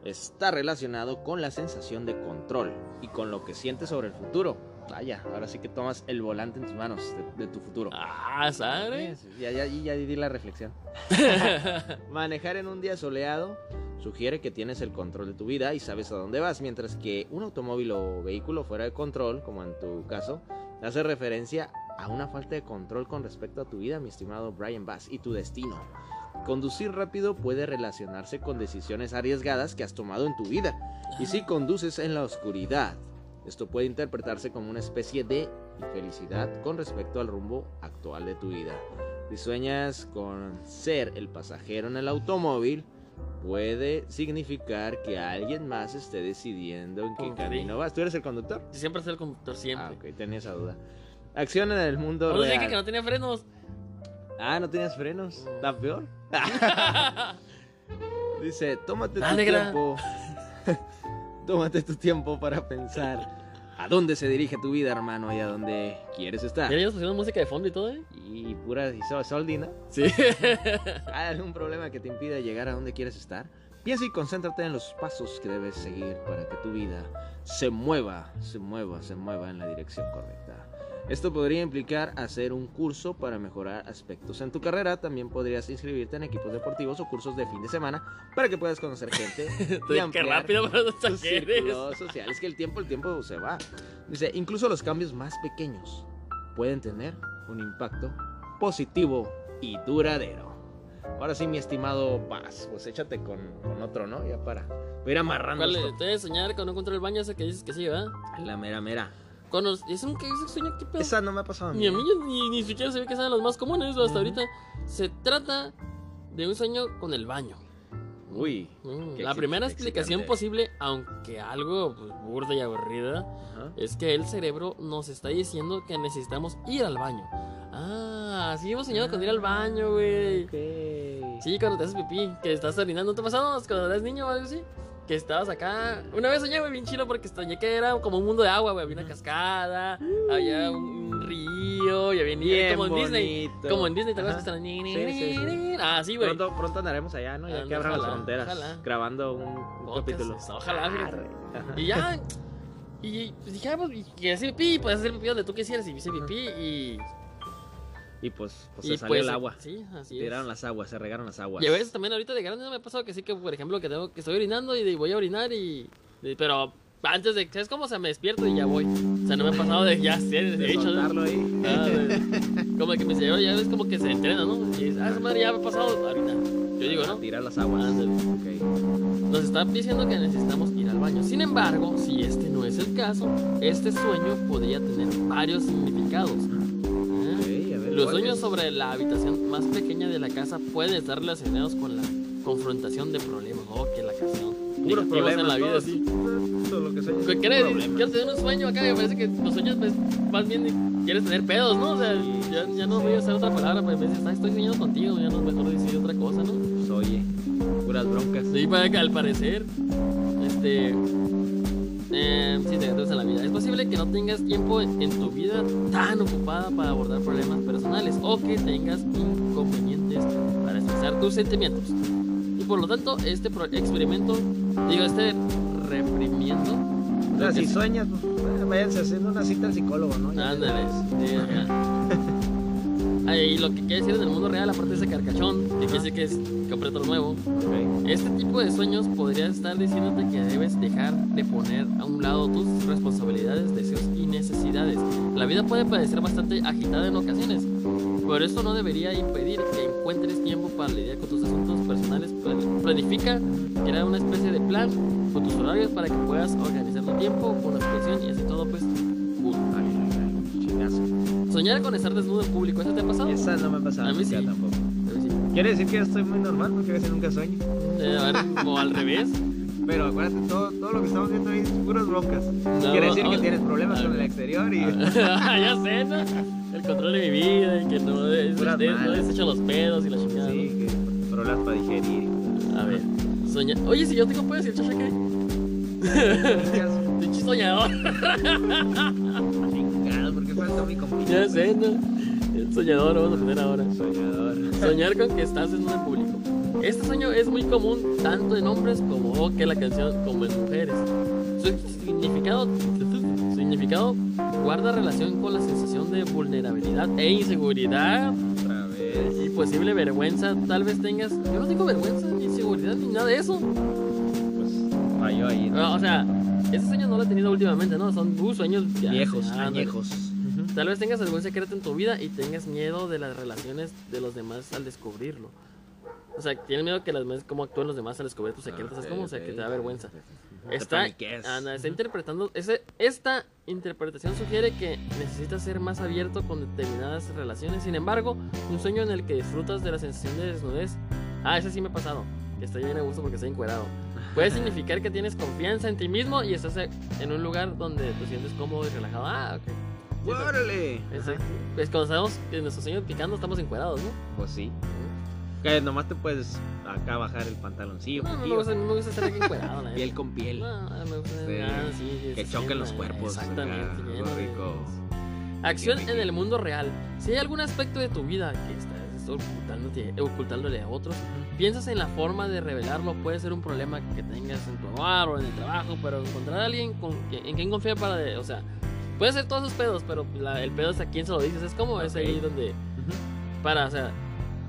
S2: Está relacionado con la sensación de control y con lo que sientes sobre el futuro. Vaya, ahora sí que tomas el volante en tus manos de, de tu futuro.
S1: Ah, ¿sabes?
S2: Ya, ya, ya di la reflexión. Manejar en un día soleado sugiere que tienes el control de tu vida y sabes a dónde vas, mientras que un automóvil o vehículo fuera de control, como en tu caso, hace referencia a una falta de control con respecto a tu vida, mi estimado Brian Bass, y tu destino. Conducir rápido puede relacionarse con decisiones arriesgadas que has tomado en tu vida. Y si conduces en la oscuridad, esto puede interpretarse como una especie de infelicidad con respecto al rumbo actual de tu vida. Si sueñas con ser el pasajero en el automóvil, puede significar que alguien más esté decidiendo en qué camino vas. ¿Tú eres el conductor?
S1: Siempre es el conductor,
S2: Ah,
S1: siempre.
S2: ok, tenía esa duda. Acción en el mundo
S1: No les dije
S2: real.
S1: que no tenía frenos.
S2: Ah, no tenías frenos. ¿Está peor? Dice, tómate
S1: Ah,
S2: tu tiempo. tómate tu tiempo para pensar a dónde se dirige tu vida, hermano, y a dónde quieres estar.
S1: Ya ellos pusieron música de fondo y todo, ¿eh?
S2: Y pura y so- soldina.
S1: Sí.
S2: ¿Hay algún problema que te impida llegar a donde quieres estar? Piensa y concéntrate en los pasos que debes seguir para que tu vida se mueva, se mueva, se mueva en la dirección correcta. Esto podría implicar hacer un curso para mejorar aspectos en tu carrera. También podrías inscribirte en equipos deportivos o cursos de fin de semana para que puedas conocer gente y
S1: Qué rápido
S2: tus círculos sociales. Que el tiempo, el tiempo se va. Dice, incluso los cambios más pequeños pueden tener un impacto positivo y duradero. Ahora sí, mi estimado Paz, pues échate con, con otro, ¿no? Ya para. Voy a ir amarrando
S1: ¿Cuál
S2: esto.
S1: es? Te debes soñar con no encontrar el baño ese que dices que sí, ¿verdad?
S2: La mera mera.
S1: Los... ¿Es un que sueño qué pedo?
S2: Esa no me ha pasado a mí.
S1: Ni a mí ni, ni siquiera se ve que sean los más comunes hasta ahorita. Se trata de un sueño con el baño.
S2: Uy.
S1: Mm, La primera explicación
S2: excitante.
S1: posible, aunque algo pues, burda y aburrida,
S2: Ajá.
S1: es que el cerebro nos está diciendo que necesitamos ir al baño. Ah, sí hemos soñado con ir al baño, güey.
S2: Ok.
S1: Sí, cuando te haces pipí, que estás orinando, ¿no te ha pasado cuando eres niño o algo así? Que estabas acá. Una vez soñé, güey, bien chido porque soñé que era como un mundo de agua, güey. Había una cascada, había un, un río y había
S2: Bien
S1: como en Disney. Como en Disney, ¿te acuerdas que están
S2: Sí, sí, sí.
S1: Ah, sí, güey.
S2: Pronto, pronto andaremos allá, ¿no? Ya
S1: Anda,
S2: que abran las fronteras.
S1: ojalá.
S2: Grabando un, un
S1: Podcast,
S2: capítulo.
S1: Ojalá.
S2: Ajá.
S1: Y ya. Y pues dije, ah, pues, y quería hacer pipí, puedes hacer pipí donde tú quisieras. Y hice pipí y.
S2: Y pues, pues
S1: y
S2: se salió
S1: pues,
S2: el agua.
S1: Sí, así
S2: Se tiraron
S1: es.
S2: las aguas, se regaron las aguas.
S1: Y a veces también ahorita de grande me ha pasado que sí que, por ejemplo, que tengo que estoy orinando y voy a orinar y, y- pero antes de ¿sabes cómo? O sea, me despierto y ya voy. O sea, no me ha pasado de ya sé, de,
S2: de
S1: hecho, ¿no?
S2: ahí.
S1: Ah, de- como que mi cerebro ya es como que se entrena, ¿no? Y dices, ah, esa madre ya me ha pasado a orinar. Yo digo, ¿no?
S2: tirar las aguas.
S1: Ándale.
S2: Ok.
S1: Nos está diciendo que necesitamos ir al baño. Sin embargo, si este no es el caso, este sueño podría tener varios significados. Los
S2: ¿cuál
S1: sueños
S2: es?
S1: sobre la habitación más pequeña de la casa pueden estar relacionados con la confrontación de problemas. Oh, que la canción.
S2: Puros problemas
S1: en la vida, sí.
S2: Lo que sueñas. Es.
S1: Quiero tener un sueño acá, me parece que los sueños pues, más bien quieres tener pedos, ¿no? O sea, ya, ya no voy a usar otra palabra, pues me dices, "Ah, estoy soñando contigo, ya no mejor decir otra cosa, ¿no?
S2: Pues, oye, puras broncas.
S1: Sí, para al parecer, este. Eh, sí, negativos en la vida. Es posible que no tengas tiempo en tu vida tan ocupada para abordar problemas personales o que tengas inconvenientes para expresar tus sentimientos. Y por lo tanto, este experimento, digo, este reprimiendo.
S2: O sea, si sueñas, pues, váyanse haciendo una cita al psicólogo, ¿no?
S1: Ándale. Y lo que quiere decir en el mundo real, aparte de ese carcachón, que quiere decir que es completo nuevo,
S2: Ok.
S1: este tipo de sueños podría estar diciéndote que debes dejar de poner a un lado tus responsabilidades, deseos y necesidades. La vida puede parecer bastante agitada en ocasiones, pero esto no debería impedir que encuentres tiempo para lidiar con tus asuntos personales. Pla- Planifica, crea una especie de plan con tus horarios para que puedas organizar tu tiempo con atención y así todo pues. Soñar con estar desnudo en público, ¿eso te ha pasado?
S2: Esa no me ha pasado
S1: A mí sí.
S2: tampoco.
S1: A mí sí.
S2: Quiere decir que yo estoy muy normal porque a veces nunca sueño.
S1: Eh, a ver, o al revés.
S2: Pero acuérdate, todo, todo lo que estamos viendo ahí es puras broncas.
S1: No,
S2: Quiere decir que
S1: ah,
S2: tienes problemas
S1: ah,
S2: con el exterior y...
S1: ya sé, ¿no? El control de mi vida y que no
S2: Puras
S1: des- no desecho los pedos y la chingada.
S2: Sí, que problemas para digerir.
S1: A ver, soñar. Oye, si yo tengo puedes ir, chacha, ¿qué?
S2: Chingas,
S1: Pinche soñador.
S2: Mi compita.
S1: ya sé, ¿no? El soñador vamos a poner ahora.
S2: Soñador.
S1: Soñar con que estás en un público. Este sueño es muy común tanto en hombres como que la canción como en mujeres. Su significado, su significado guarda relación con la sensación de vulnerabilidad e inseguridad
S2: Otra vez.
S1: y posible vergüenza. Tal vez tengas, yo no tengo vergüenza ni inseguridad. ni nada de eso.
S2: Pues falló ahí. ¿no?
S1: No, o sea, esos sueños no lo he tenido últimamente, ¿no? Son uh, sueños
S2: viejos, añejos.
S1: Tal vez tengas algún secreto en tu vida y tengas miedo de las relaciones de los demás al descubrirlo. O sea, tienes miedo que las cómo actúan los demás al descubrir tus secretos. es como, o sea, que te da vergüenza. Está. Ana, está interpretando. Ese, esta interpretación sugiere que necesitas ser más abierto con determinadas relaciones. Sin embargo, un sueño en el que disfrutas de la sensación de desnudez. Ah, ese sí me ha pasado. Estoy bien a gusto porque estoy encuerado. Puede significar que tienes confianza en ti mismo y estás en un lugar donde te sientes cómodo y relajado. Ah, ok. Sí,
S2: ¡Órale!
S1: Exacto. Pues cuando estamos en nuestros sueños picando, estamos encuerados, ¿no?
S2: Pues sí. Que nomás te puedes acá bajar el pantaloncillo.
S1: No, no, me gusta, no me gusta estar aquí encuerado, la
S2: piel con piel.
S1: No, me gusta
S2: Sí.
S1: ah, sí,
S2: Que choquen los cuerpos.
S1: Exactamente.
S2: acá,
S1: de-
S2: rico.
S1: Acción en el mundo real. Si hay algún aspecto de tu vida que estás ocultándote- ocultándole a otros, piensas en la forma de revelarlo. Puede ser un problema que tengas en tu hogar o en el trabajo, pero encontrar a alguien con en quien confiar para. de- o sea, puede ser todos esos pedos, pero la- el pedo es a quién se lo dices. Es como es ahí donde. Para, o sea,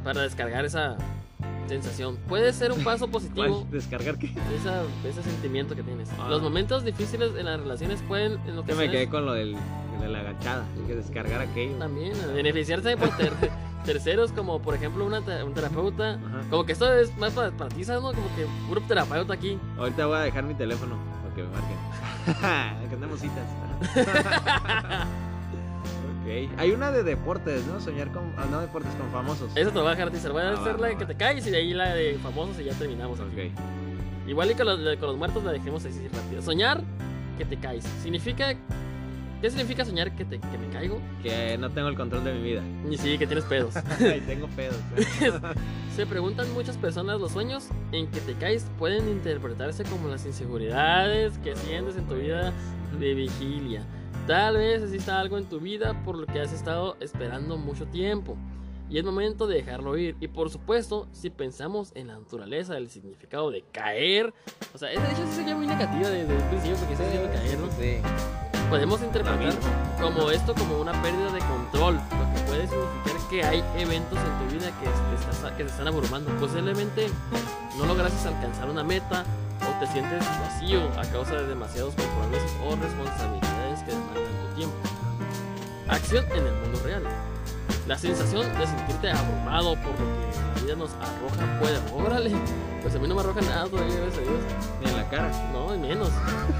S1: para descargar esa sensación. Puede ser un paso positivo.
S2: ¿Descargar qué?
S1: Esa, ese sentimiento que tienes.
S2: Ah.
S1: Los momentos difíciles en las relaciones pueden en lo
S2: Que me quedé con lo del, de la agachada. Hay que descargar aquello.
S1: también beneficiarse por ter- terceros como por ejemplo una te- un terapeuta.
S2: Ajá.
S1: Como que esto es más para, para ti, ¿sabes? ¿no? Como que puro terapeuta aquí.
S2: Ahorita voy a dejar mi teléfono para que me marquen. que andemos citas. Ok. Hay una de deportes, ¿no? Soñar con. ah, no deportes, con famosos.
S1: Eso te lo voy a dejar teaser. Voy a
S2: Ah,
S1: hacer
S2: va,
S1: la
S2: va,
S1: de que te caes y de ahí la de famosos y ya terminamos. aquí.
S2: Ok.
S1: Igual y con los, con los muertos la dejemos así rápido. Soñar que te caes. Significa. ¿Qué significa soñar que, te, que me caigo?
S2: Que no tengo el control de mi vida.
S1: Y sí, que tienes pedos.
S2: Ay, tengo pedos.
S1: Se preguntan muchas personas los sueños en que te caes pueden interpretarse como las inseguridades que sientes en tu vida de vigilia. Tal vez exista algo en tu vida por lo que has estado esperando mucho tiempo. Y es momento de dejarlo ir. Y por supuesto, si pensamos en la naturaleza del significado de caer, o sea, esa de hecho sí sería muy negativa desde un principio porque está diciendo caer, ¿no?
S2: Sí.
S1: Podemos interpretar como esto como una pérdida de control, lo que puede significar que hay eventos en tu vida que te, están abrumando. Posiblemente no lograste alcanzar una meta o te sientes vacío a causa de demasiados compromisos o responsabilidades que demandan tu tiempo. Acción en el mundo real. La sensación de sentirte abrumado por lo que la vida nos arroja puede... ¡Órale! Pues a mí no me arroja nada todavía, gracias a Dios.
S2: Ni en la cara.
S1: No, menos.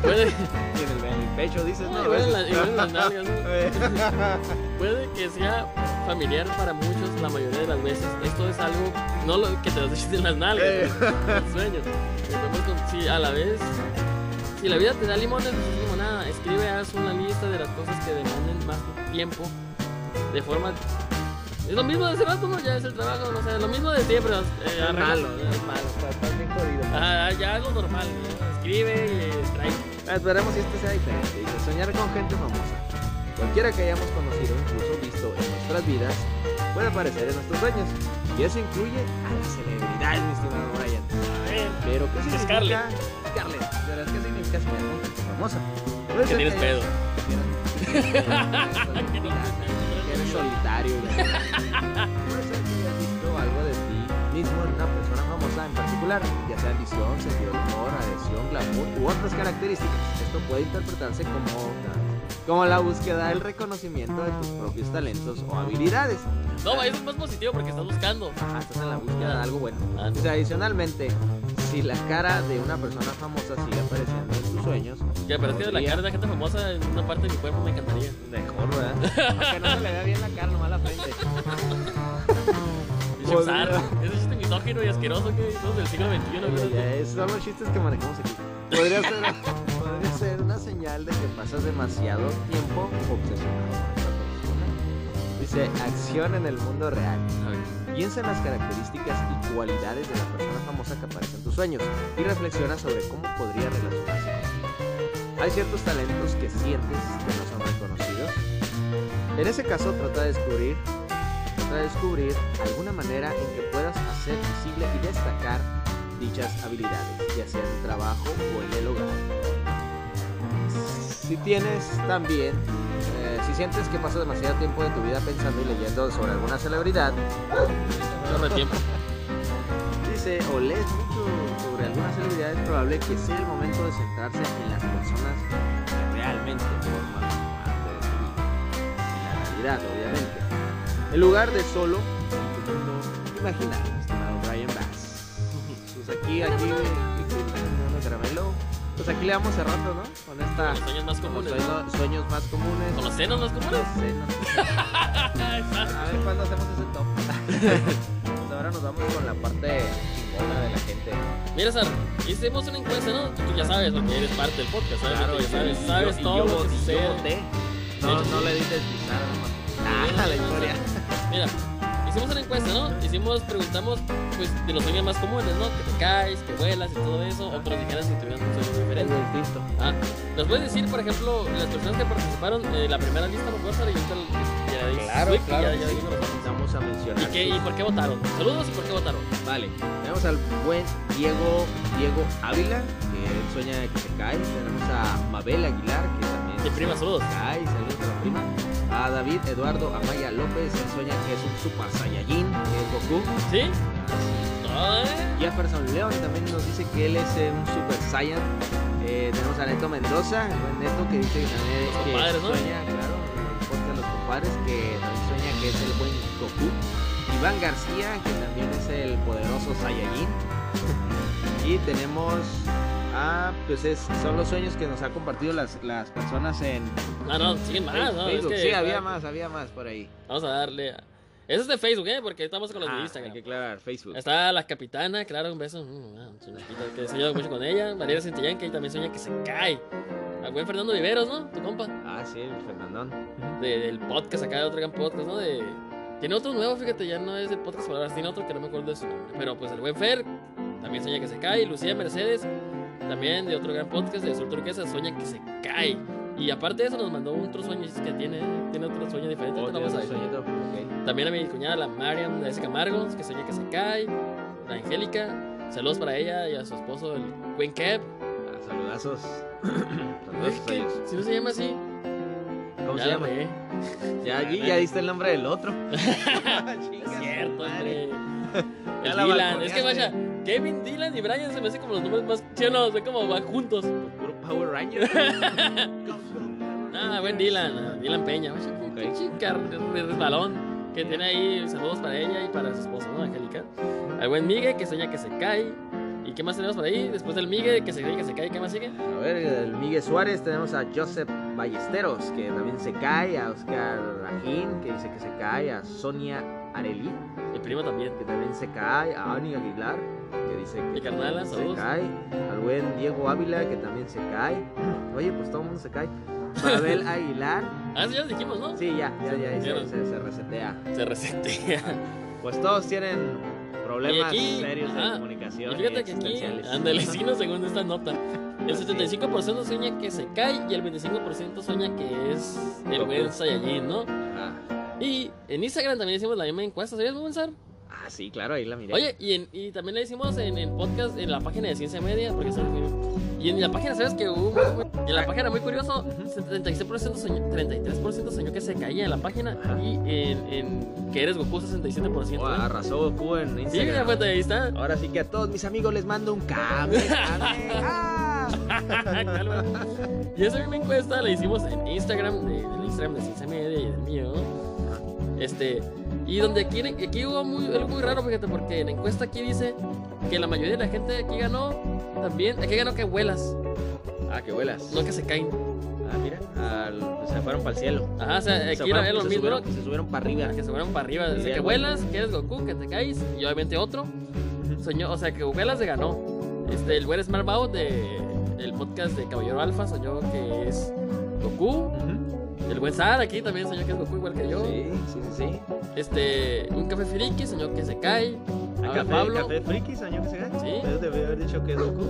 S1: Puede...
S2: Ni en el, en el pecho, dices,
S1: No,
S2: ¿no?
S1: en la- igual en las nalgas, ¿no?
S2: Eh.
S1: Puede que sea familiar para muchos la mayoría de las veces. Esto es algo, no lo que te lo eches en las nalgas,
S2: Eh.
S1: el sueño. Entonces, con- si a la vez, si la vida te da limones, pues es limonada. Escribe, haz una lista de las cosas que demanden más tu tiempo. De forma. Es lo mismo de hace rato, ¿no? Ya es el trabajo, no sé, lo mismo de siempre. Eh,
S2: Es malo, es malo. Estás bien jodido.
S1: Ah, ya es lo normal. ¿no? Escribe y extrae.
S2: Ah, Esperemos si este sea diferente. Dice, soñar con gente famosa. Cualquiera que hayamos conocido, incluso visto en nuestras vidas, puede aparecer en nuestros sueños. Y eso incluye a las celebridades, mi estimado Brian.
S1: Ver.
S2: Pero, ¿qué significa?
S1: Scarlett.
S2: Scarlett. Verdad, ¿qué significa soñar con gente famosa? Puede
S1: Que tienes pedo.
S2: Que solitario. Puede ser que hayas visto algo de ti mismo en una persona famosa en particular, ya sea visión, sentido del humor, adhesión, glamour u otras características. Esto puede interpretarse como, como la búsqueda del reconocimiento de tus propios talentos o habilidades.
S1: No, eso es más positivo porque estás buscando.
S2: Ajá, estás en la búsqueda de algo bueno.
S1: Ah, no.
S2: O sea, adicionalmente, si la cara de una persona famosa sigue apareciendo sueños,
S1: Que parezca la cara de gente famosa en una parte de mi cuerpo me encantaría.
S2: Mejor, ¿verdad? Aunque no se le vea bien la cara, nomás la frente.
S1: Ese chiste misógino y asqueroso que somos del siglo XXI.
S2: Ya, esos son los chistes que manejamos aquí. Podría ser, podría ser una señal de que pasas demasiado tiempo obsesionado con esta persona. Dice, acción en el mundo real. Piensa en las características y cualidades de la persona famosa que aparece en tus sueños y reflexiona sobre cómo podría relacionarse. Hay ciertos talentos que sientes que no son reconocidos. En ese caso, trata de descubrir, trata de descubrir alguna manera en que puedas hacer visible y destacar dichas habilidades, ya sea en el trabajo o en el hogar. Si tienes también, eh, si sientes que pasas demasiado tiempo de tu vida pensando y leyendo sobre alguna celebridad,
S1: de tiempo.
S2: dice, o lees mucho sobre alguna celebridad, es probable que sea el momento de centrarse en las personas que realmente forman parte de su vida. En la realidad, obviamente. En lugar de solo en tu mundo imaginario, estimado Brian Bass. Pues aquí, aquí, caramelo. Pues aquí le vamos cerrando, ¿no? Con esta.
S1: Los sueños más comunes.
S2: sueños, sueños más comunes.
S1: Con los senos más comunes.
S2: Senos. A ver cuándo hacemos ese top. pues ahora nos vamos con la parte chingona de la gente.
S1: Mira, Sar, hicimos una encuesta, ¿no? Tú ya sabes, porque eres parte del podcast, ¿sabes?
S2: Claro,
S1: ya sabes,
S2: y
S1: sabes
S2: y
S1: todo
S2: yo
S1: lo que
S2: voté-
S1: sucede.
S2: yo voté. No, no le dices pisar nomás. Ah, la historia.
S1: Mira, hicimos una encuesta, ¿no? Hicimos, preguntamos, pues, de los sueños más comunes, ¿no? Que te caes, que vuelas y todo eso, o que nos dijeras si tuvieran un sueño diferente. Ah, ¿nos puedes decir, por ejemplo, las personas que participaron en la primera lista, por favor? Y ahorita ya
S2: Claro,
S1: uy,
S2: claro.
S1: Ya, ya.
S2: Vamos a mencionar.
S1: ¿Y, qué, ¿Y por qué votaron? Saludos y por qué votaron.
S2: Vale, tenemos al buen Diego, Diego Ávila, que él sueña que se cae. Tenemos a Mabel Aguilar, que también
S1: Mi prima, saludos.
S2: se cae. A David Eduardo Amaya López, él sueña que es un Super Saiyajin, que es Goku.
S1: ¿Sí?
S2: Así. Jefferson León también nos dice que él es eh, un Super Saiyan. Eh, tenemos a Neto Mendoza, el buen Neto, que dice que también
S1: Los
S2: que
S1: compadres, ¿no?
S2: sueña, claro, de los compadres, que también sueña que es el buen Goku. Iván García, que también es el poderoso Saiyajin. y tenemos a, pues es, son los sueños que nos han compartido las, las personas en
S1: Ah, no, siguen más, ¿no? Es que,
S2: sí, había
S1: ah,
S2: más, había más por ahí.
S1: Vamos a darle. a- Eso es de Facebook, ¿eh? Porque estamos con los
S2: Ah,
S1: de
S2: hay
S1: Instagram.
S2: que aclarar, Facebook.
S1: Está la capitana, claro, un beso. Mm, ah, su chiquita, que lleva mucho con ella. María Santillán, que también sueña que se cae. Al buen Fernando Viveros, ¿no? Tu compa.
S2: Ah, sí, el Fernandón.
S1: de- del podcast, acá de otro gran podcast, ¿no? De, tiene otro nuevo, fíjate, ya no es el podcast ahora, tiene otro que no me acuerdo de su nombre. Pero pues el buen Fer también sueña que se cae. Lucía Mercedes, también de otro gran podcast de Azul Turquesa, sueña que se cae. Y aparte de eso, nos mandó otro sueño que tiene, tiene otro sueño diferente.
S2: Oh,
S1: vamos a
S2: sueñito.
S1: También a mi cuñada, la Mariam de S. Camargo, que sueña que se cae. La Angélica, saludos para ella y a su esposo, el buen Kev.
S2: Ah, saludazos. Saludazos a ellos.
S1: si no se llama así,
S2: ¿Cómo
S1: ya
S2: se
S1: la
S2: llama? Ya, allí ya diste el nombre del otro.
S1: Es cierto, hombre. El
S2: la
S1: Dylan. Es que vaya, Kevin, Dylan y Brian se me hacen como los nombres más. No, se como van juntos.
S2: Puro Power Ranger.
S1: Ah, buen Dylan. Dylan Peña. Vaya,
S2: Ok.
S1: pinche car- de resbalón que tiene ahí. Saludos para ella y para su esposa, ¿no? Angélica. Al buen Migue que sueña que se cae. ¿Y qué más tenemos por ahí? Después del Migue que se cree que se cae, ¿qué más sigue?
S2: A ver, el Miguel Suárez, tenemos a Joseph Ballesteros, que también se cae, a Oscar Rajín, que dice que se cae, a Sonia Areli,
S1: Mi primo también.
S2: que también se cae, a Ani Aguilar, dice que
S1: Mi carnala,
S2: también se
S1: saludos.
S2: cae, al buen Diego Ávila, que también se cae. Oye, pues todo el mundo se cae. Mabel Aguilar,
S1: Ah, sí, ya dijimos, ¿no?
S2: sí, ya, ya, ya, se, se- se resetea.
S1: Se resetea.
S2: Pues todos tienen problemas
S1: aquí,
S2: serios de
S1: ajá,
S2: comunicación.
S1: Y fíjate que aquí, ándale, sí, no, según esta nota. El 75% sueña que se cae y el 25% sueña que es el buen Saiyajin, ¿no?
S2: Ah,
S1: Y en Instagram también hicimos la misma encuesta, ¿sabías, buen?
S2: Ah, sí, claro, ahí la miré.
S1: Oye, y, en- y también la hicimos en el podcast, en la página de Ciencia Media, porque son Y en la página, ¿sabes muy- y en la página, muy curioso, 36% soñó, 33% soñó que se caía en la página
S2: Ajá.
S1: y en, en que eres Goku 67%.
S2: Oh,
S1: ¿eh?
S2: arrasó Goku en
S1: Sí,
S2: Instagram.
S1: mira, pues ahí está.
S2: Ahora sí que a todos mis amigos les mando un cable.
S1: y esa misma encuesta la hicimos en Instagram, de- del Instagram de Ciencia Media y del mío. Este, y donde quieren, aquí hubo muy, algo muy raro, fíjate, porque en la encuesta aquí dice que la mayoría de la gente aquí ganó también, aquí ganó que vuelas,
S2: Ah, que vuelas.
S1: no que se caen.
S2: Ah, mira. al- pues se fueron para el cielo.
S1: Ajá, o sea,
S2: Se
S1: aquí
S2: fueron-
S1: era lo
S2: se
S1: mismo,
S2: subieron, se subieron para arriba.
S1: Que se fueron para arriba,
S2: Sí,
S1: que vuelas, que eres Goku, que te caes, y obviamente otro. Soñó, o sea, que vuelas se ganó. Este, el buen Smart Bao de el podcast de Caballero Alfa soñó que es Goku. El buen Sar aquí también soñó que es Goku igual que yo.
S2: Sí, sí, sí. sí.
S1: Este, un café friki soñó que se cae.
S2: ¿El
S1: Habla
S2: café,
S1: Pablo.
S2: café friki soñó que se cae?
S1: Sí.
S2: Pero debe haber dicho que es Goku.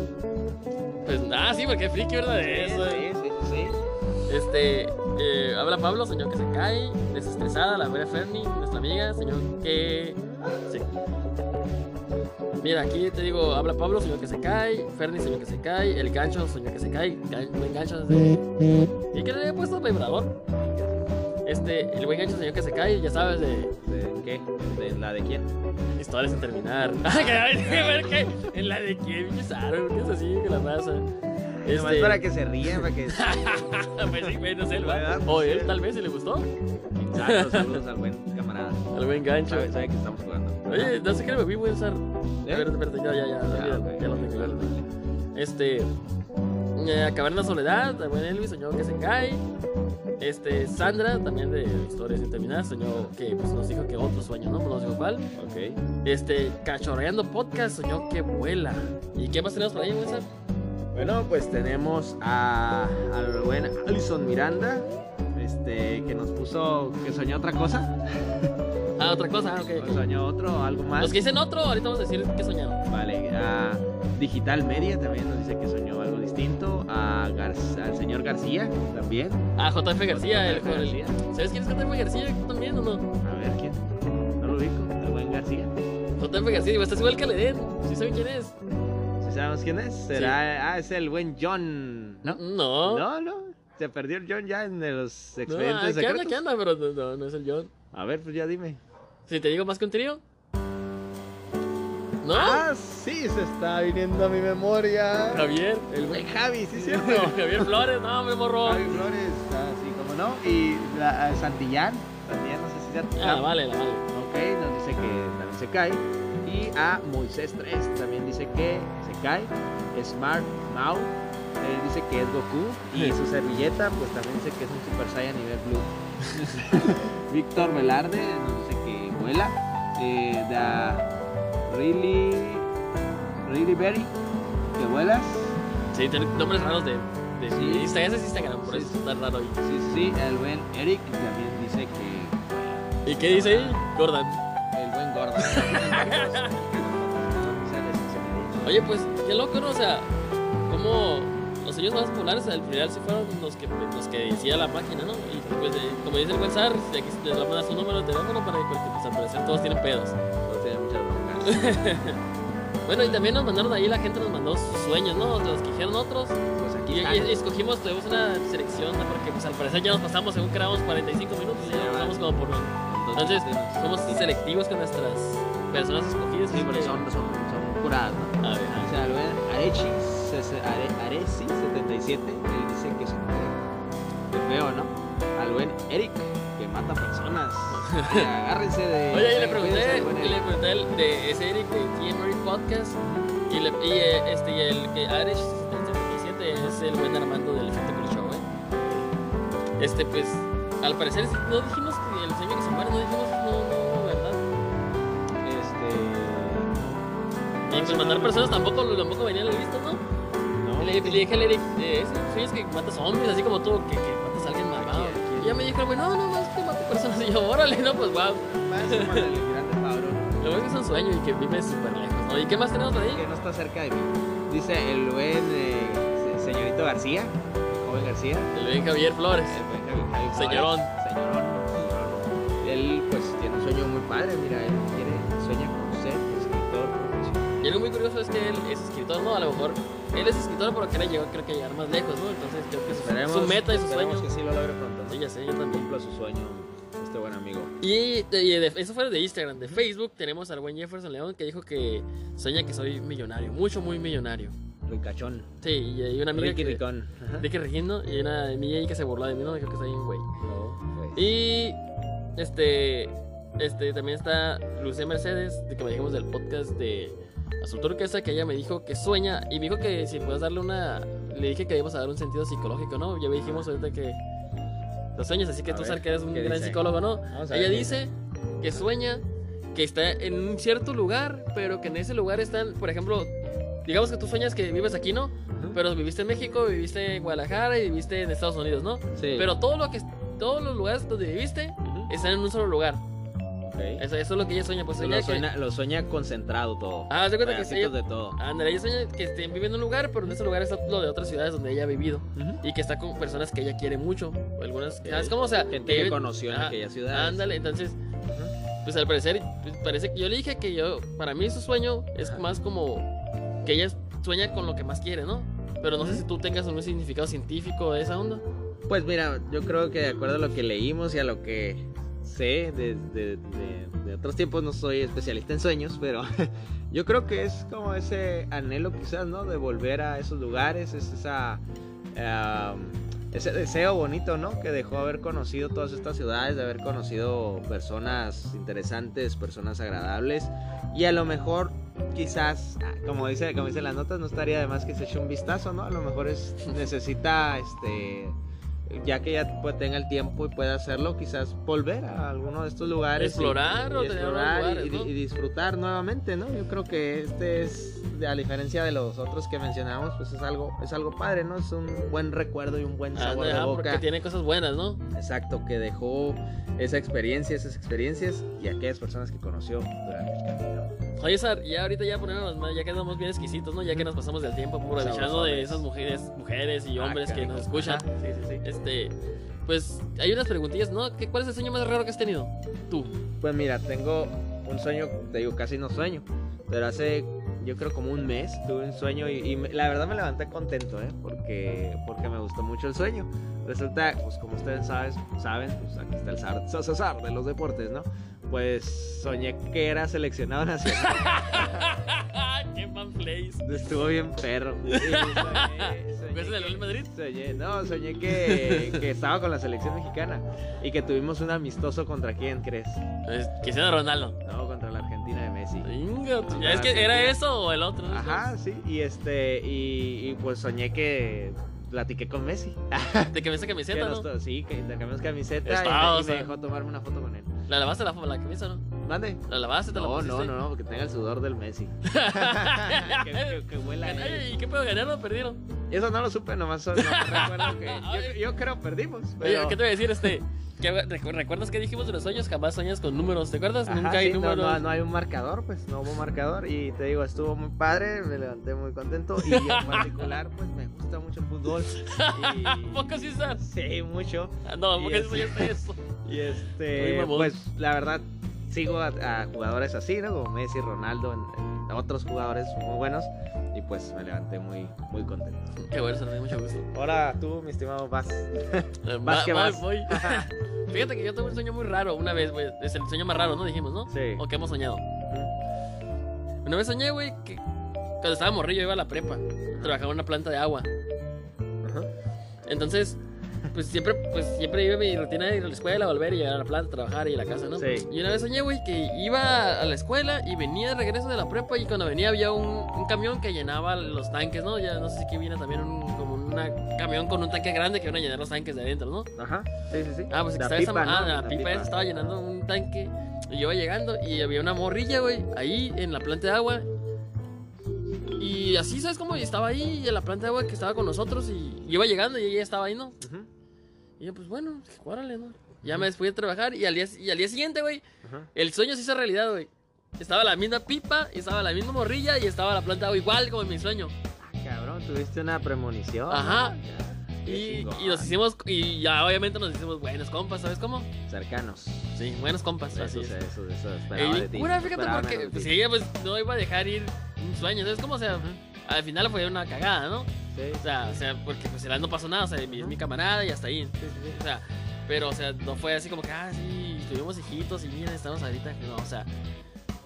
S1: Pues ah, sí, porque friki, ¿verdad? Eso.
S2: Sí, sí, sí, sí.
S1: Este, eh, habla Pablo, soñó que se cae. Desestresada, la buena Fernie, nuestra amiga, soñó que. Sí. Mira, aquí te digo, habla Pablo, soñó que se cae. Fernie soñó que se cae. El gancho soñó que se cae. Buen gancho. Y que le había puesto vibrador. Este, el buen gancho soñó que se cae, ya sabes, de.
S2: ¿De qué? ¿En la de quién?
S1: Historias sin terminar. ¿Qué? ¿En la de quién? ¿qué es así que la raza?
S2: Nomás para que se rían, para que...
S1: pues sí, güey, no sé, él va. O él tal vez, si le gustó.
S2: Exacto, saludos al buen camarada.
S1: Al buen gancho.
S2: Sabe, sabe que estamos jugando.
S1: Oye, no sé qué me vi, güey, usar.
S2: ¿Eh?
S1: Espérate, espérate, ya, ya, ya, ya,
S2: ok.
S1: ya lo tengo. Este. Eh, acabar en la soledad, el buen Elvis soñó que se cae. Este, Sandra, también de Historias sin terminar, soñó que pues, nos dijo que otro sueño, ¿no? Nos dijo cuál.
S2: Ok.
S1: Este, Cachorreando Podcast, soñó que vuela. ¿Y qué más tenemos por ahí? Sar?
S2: Bueno, pues tenemos a, al buen Alison Miranda, este, que nos puso que soñó otra cosa.
S1: Ah, otra cosa, ok.
S2: O soñó otro, algo más.
S1: Los que dicen otro, ahorita vamos a decir qué soñaron.
S2: Vale, a Digital Media también nos dice que soñó algo distinto. A Gar- al señor García también.
S1: Ah, JF García, el,
S2: JF
S1: el-
S2: García.
S1: ¿Sabes quién es JF García? ¿Tú también o no?
S2: A ver quién. No lo ubico, el buen García.
S1: JF García, digo, estás igual que Leden. ¿Sí saben quién es?
S2: ¿Sí sabemos quién es? Será, ah, es el buen John. ¿No?
S1: No.
S2: No, no. Se perdió el John ya en los
S1: No,
S2: expedientes
S1: ah, ¿qué anda,
S2: secretos.
S1: qué anda? Pero no, no, no es el John.
S2: A ver, pues ya dime.
S1: Si te digo más que un trío. ¿No?
S2: Ah, sí, se está viniendo a mi memoria.
S1: Javier.
S2: El buen Javi, sí,
S1: No,
S2: cierto.
S1: Javier Flores, no, me morro.
S2: Javi Flores, ah, sí, como no. Y la, a Santillán, también, no sé si ya.
S1: Ah, vale, la vale.
S2: Ok, nos dice que también se cae. Y a Moisés 3 también dice que se cae. Smart Mau él dice que es Goku. Y su servilleta, pues también dice que es un Super Saiyan nivel Blue. Víctor Velarde nos dice que vuela. Eh, da Really. Really Berry, que vuelas.
S1: Sí, tiene nombres raros de, de
S2: Sí.
S1: Instagram. Es Instagram, por
S2: Sí,
S1: eso está raro ahí.
S2: Sí, sí, el buen Eric también dice que
S1: ¿Y qué dice ahí? Gordon.
S2: el buen gordo.
S1: Oye, pues, qué loco, ¿no? O sea, como los sueños más populares al final sí fueron los que, los que decía la máquina, ¿no? Y pues, eh, como dice el de aquí les va a mandar su número de teléfono para que, pues, al parecer todos tienen pedos.
S2: No tiene muchas broncas.
S1: Bueno, y también nos mandaron ahí, la gente nos mandó sus sueños, ¿no? Los que dijeron otros.
S2: Pues aquí
S1: Y, y- y escogimos, tuvimos una selección, ¿no? Porque pues al parecer ya nos pasamos, según creamos 45 minutos, y ya nos vamos como por... Entonces, somos selectivos con nuestras personas escogidas.
S2: Sí, pero son, son, son curadas, ¿no?
S1: A ver,
S2: O sea, Arechi, sese- Are- Areci 77, él dice que se de feo, ¿no? Al buen Eric, que mata personas. Y agárrense de.
S1: Oye, y le pregunté, le pregunté el de ese Eric de TMR Podcast y, le, y eh, este, y el que Arish 77 es el buen Armando del Efecto Show, ¿eh? Este, pues, al parecer no dijimos que el sueño que se muere, no dijimos, no, no, ¿verdad?
S2: Este.
S1: Y pues matar personas tampoco, tampoco venía en la lista, ¿no? Le, le dije al Eric, eh, es que matas zombies, así como tú, que, que matas a alguien
S2: aquí.
S1: Y ya me dijo, güey, no, no, no, es que mato personas. Y yo, órale, no, pues wow.
S2: más.
S1: Lo bueno es que es un sueño y que vive súper lejos, ¿no? ¿Y qué más tenemos por ahí?
S2: que no está cerca de mí. Dice el buen eh, se- señorito García, el joven García.
S1: El buen Javier Flores.
S2: El buen Javi- Javi Flores.
S1: Señorón.
S2: Señorón. señorón. Él pues tiene un sueño muy padre, mira, él quiere, sueña con ser escritor profesional.
S1: Y algo muy curioso es que él es escritor, ¿no? A lo mejor él es escritor, pero quiere llegar, creo que llegar más lejos, ¿no? Entonces creo que
S2: Esperemos,
S1: su meta y su sueño.
S2: que sí lo logre pronto.
S1: Sí, ya sé, yo también.
S2: Cumpla su sueño, este buen amigo.
S1: Y, de- y de- eso fue de Instagram. De Facebook tenemos al buen Jefferson León que dijo que sueña que soy millonario, mucho, muy millonario.
S2: Ricachón.
S1: Sí, y hay una amiga
S2: Ricky
S1: que...
S2: Ricón.
S1: Ricky Regino y una amiga ahí que se burló de mí, ¿no? Dijo que soy un güey.
S2: No, pues.
S1: Y este, este también está Lucía Mercedes, de que me dijimos del podcast de Azul Turquesa, que ella me dijo que sueña y me dijo que si puedes darle una. Le dije que íbamos a dar un sentido psicológico, ¿no? Ya dijimos ahorita que los sueños, así que
S2: A
S1: tú
S2: ver,
S1: sabes que eres un
S2: ¿qué
S1: gran
S2: dice?
S1: psicólogo, ¿no?
S2: Vamos a
S1: Ella dice que sueña que está en un cierto lugar, pero que en ese lugar están, por ejemplo, digamos que tú sueñas que vives aquí, ¿no?
S2: Ujú.
S1: Pero viviste en México, viviste en Guadalajara y viviste en Estados Unidos, ¿no?
S2: Sí.
S1: Pero todo lo que todos los lugares donde viviste
S2: Ujú.
S1: están en un solo lugar.
S2: Ok.
S1: Eso, eso es lo que ella sueña. Pues ella
S2: lo,
S1: que-
S2: sueña, lo sueña concentrado todo.
S1: Ah, se cuenta que
S2: Pedacitos
S1: ella,
S2: de todo.
S1: ándale, ella sueña que estén viviendo en un lugar, pero en ese lugar está lo de otras ciudades donde ella ha vivido.
S2: Ujú.
S1: Y que está con personas que ella quiere mucho. Algunas,
S2: Ok.
S1: ¿sabes cómo? O sea,
S2: Gente que
S1: viven-
S2: conoció en
S1: Ajá,
S2: aquella ciudad.
S1: Ándale, entonces, pues al parecer, pues, parece que yo le dije que yo, para mí su sueño es
S2: Ajá.
S1: más como que ella sueña con lo que más quiere, ¿no? Pero no sé si tú tengas un significado científico de esa onda.
S2: Pues mira, yo creo que de acuerdo a lo que leímos y a lo que sé de, de- de- otros tiempos no soy especialista en sueños, pero yo creo que es como ese anhelo quizás, ¿no? De volver a esos lugares, es esa... ese deseo bonito, ¿no? Que dejó haber conocido todas estas ciudades, de haber conocido personas interesantes, personas agradables. Y a lo mejor, quizás, como dice, como dicen las notas, no estaría de más que se eche un vistazo, ¿no? A lo mejor es, necesita, este, ya que ya pues, tenga el tiempo y pueda hacerlo, quizás volver a alguno de estos lugares. y-
S1: Explorar
S2: y,
S1: o tener
S2: explorar y-
S1: lugares,
S2: y,
S1: ¿no?
S2: y disfrutar nuevamente, ¿no? Yo creo que este es, a diferencia de los otros que mencionamos, pues es algo, es algo padre, ¿no? Es un buen recuerdo y un buen
S1: Ah,
S2: sabor de
S1: ajá,
S2: boca.
S1: porque tiene cosas buenas, ¿no?
S2: Exacto, que dejó esa experiencia, esas experiencias y aquellas personas que conoció durante el camino.
S1: Oye, Sar, ya ahorita ya ponemos, ya quedamos bien exquisitos, ¿no? Ya que nos pasamos del tiempo aprovechando de esas mujeres, mujeres y hombres
S2: Ah,
S1: que nos escuchan.
S2: Ajá, Sí, sí, sí.
S1: Este, pues hay unas preguntillas, ¿no? ¿Qué, ¿Cuál es el sueño más raro que has tenido? Tú.
S2: Pues mira, tengo un sueño, te digo, casi no sueño, pero hace yo creo como un mes tuve un sueño y, y la verdad me levanté contento, ¿eh? Porque, porque me gustó mucho el sueño. Resulta, pues como ustedes sabes, saben, pues aquí está el zar, César de los deportes, ¿no? Pues soñé que era seleccionado nacional.
S1: ¡Qué man place!
S2: Estuvo bien perro. Y soñé- soñé
S1: ¿Ves el del
S2: que-
S1: Real Madrid?
S2: Soñé, no, soñé que, que estaba con la selección mexicana y que tuvimos un amistoso contra quién crees.
S1: Es Cristiano Ronaldo.
S2: No, contra la Argentina de Messi. Contra
S1: es que era eso o el otro. ¿no?
S2: Ajá, sí, y este, y, y pues soñé que platiqué con Messi.
S1: Que esa
S2: Que
S1: camiseta, ¿no?
S2: sí, que intercambiamos camiseta y, me, y me dejó tomarme una foto con él.
S1: ¿La lavaste la, la camisa, no?
S2: ¿Mande?
S1: ¿La lavaste? ¿Te la
S2: No, no, no, no, porque tenga el sudor del Messi. que, huela
S1: ¿Y qué pedo ganaron o perdieron?
S2: Eso no lo supe, nomás, nomás recuerdo que yo, yo creo perdimos.
S1: Oye,
S2: Pero...
S1: ¿qué te voy a decir? Este, ¿qué- recu- ¿Recuerdas que dijimos de los sueños? Jamás sueñas con números, ¿te acuerdas?
S2: Ajá,
S1: Nunca hay
S2: sí, no,
S1: números.
S2: no, no hay un marcador, pues no hubo marcador y te digo, estuvo muy padre, me levanté muy contento y en particular pues me gusta mucho el fútbol
S1: ¿A
S2: y
S1: poco sí estás?
S2: sí, mucho
S1: Ah, No, porque
S2: es-
S1: eso ya está eso.
S2: Y este pues la verdad sigo a, a jugadores así, ¿no? Como Messi, Ronaldo, en- en otros jugadores muy buenos y pues me levanté muy muy contento.
S1: Qué bueno, se me dio mucho gusto.
S2: Ahora tú, mi estimado Vas. Vas
S1: va-
S2: que vas.
S1: voy. Fíjate que yo tuve un sueño muy raro una vez, güey. Es el sueño más raro, ¿no? Dijimos, ¿no?
S2: Sí.
S1: O que hemos soñado. Una vez soñé, güey, que cuando estaba morrillo iba a la prepa. Trabajaba en una planta de agua.
S2: Ajá.
S1: Entonces, pues siempre, pues siempre iba mi rutina de ir a la escuela, volver y llegar a la planta, trabajar y a la casa, ¿no?
S2: Sí.
S1: Y una vez soñé, güey, que iba a la escuela y venía de regreso de la prepa y cuando venía había un, un camión que llenaba los tanques, ¿no? Ya no sé si aquí viene también un, como un camión con un tanque grande que iban a llenar los tanques de adentro, ¿no?
S2: Ajá. Sí, sí, sí.
S1: Ah, pues que
S2: La
S1: estaba esa,
S2: pipa,
S1: ah,
S2: ¿no?
S1: la, pipa, esa estaba llenando un tanque y yo iba llegando y había una morrilla, güey, ahí en la planta de agua. Y así, ¿sabes cómo? Y estaba ahí en la planta de agua que estaba con nosotros y iba llegando y ella estaba ahí, ¿no?
S2: Ujú,
S1: Y yo, pues bueno, dije, órale, ¿no? Ya me fui a trabajar y al día, y al día siguiente, güey, el sueño se hizo realidad, güey. Estaba la misma pipa, estaba la misma morrilla y estaba la planta igual como en mi sueño.
S2: Cabrón, tuviste una premonición.
S1: Ajá.
S2: Qué
S1: Y, y nos hicimos, y ya obviamente nos hicimos buenos compas, ¿sabes cómo?
S2: cercanos.
S1: Sí, buenos compas, así
S2: Eso,
S1: es.
S2: eso, eso esperaba de ti.
S1: cura, fíjate, porque pues, ella pues no iba a dejar ir un sueño, ¿sabes cómo? O sea, al final fue una cagada, ¿no?
S2: Sí,
S1: O sea, o sea porque pues no pasó nada, o sea, mi, es mi camarada y hasta ahí.
S2: sí, sí, sí.
S1: O sea, pero, o sea, no fue así como que, ah, sí, tuvimos hijitos y mira, estamos ahorita. No, o sea,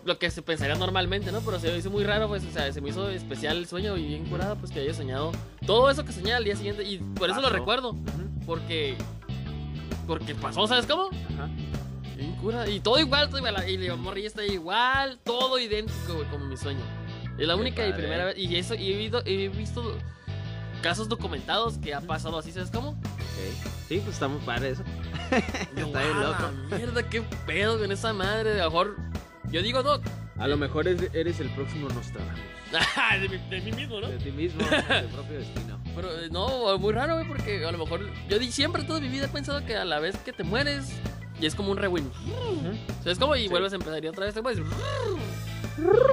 S1: lo que se pensaría normalmente, ¿no? Pero se me hizo muy raro, pues, o sea, se me hizo especial el sueño y bien curado, pues, que haya soñado todo eso que soñé al día siguiente. Y por eso lo recuerdo, porque, porque pasó, ¿sabes cómo?
S2: Ajá.
S1: Bien cura. Y todo igual, todo igual. Y la morrilla está igual, todo idéntico, güey, como mi sueño. Es la
S2: Qué
S1: única y primera vez. Y eso, y he, visto, he visto casos documentados que ha pasado así, ¿sabes cómo?
S2: Ok. Sí, pues está muy padre eso.
S1: Yo,
S2: Está bien
S1: "Ah,
S2: loco".
S1: Mierda, qué pedo con esa madre. A lo mejor. Yo digo, no.
S2: A lo mejor eres el próximo Nostradamus.
S1: de, mi, de mí mismo, ¿no?
S2: De ti mismo, de tu propio destino.
S1: Pero eh, no, muy raro, güey, porque a lo mejor. Yo siempre toda mi vida he pensado que a la vez que te mueres. Y es como un rewind. ¿Sabes cómo? Y
S2: Sí.
S1: vuelves a empezar y otra vez te mueres.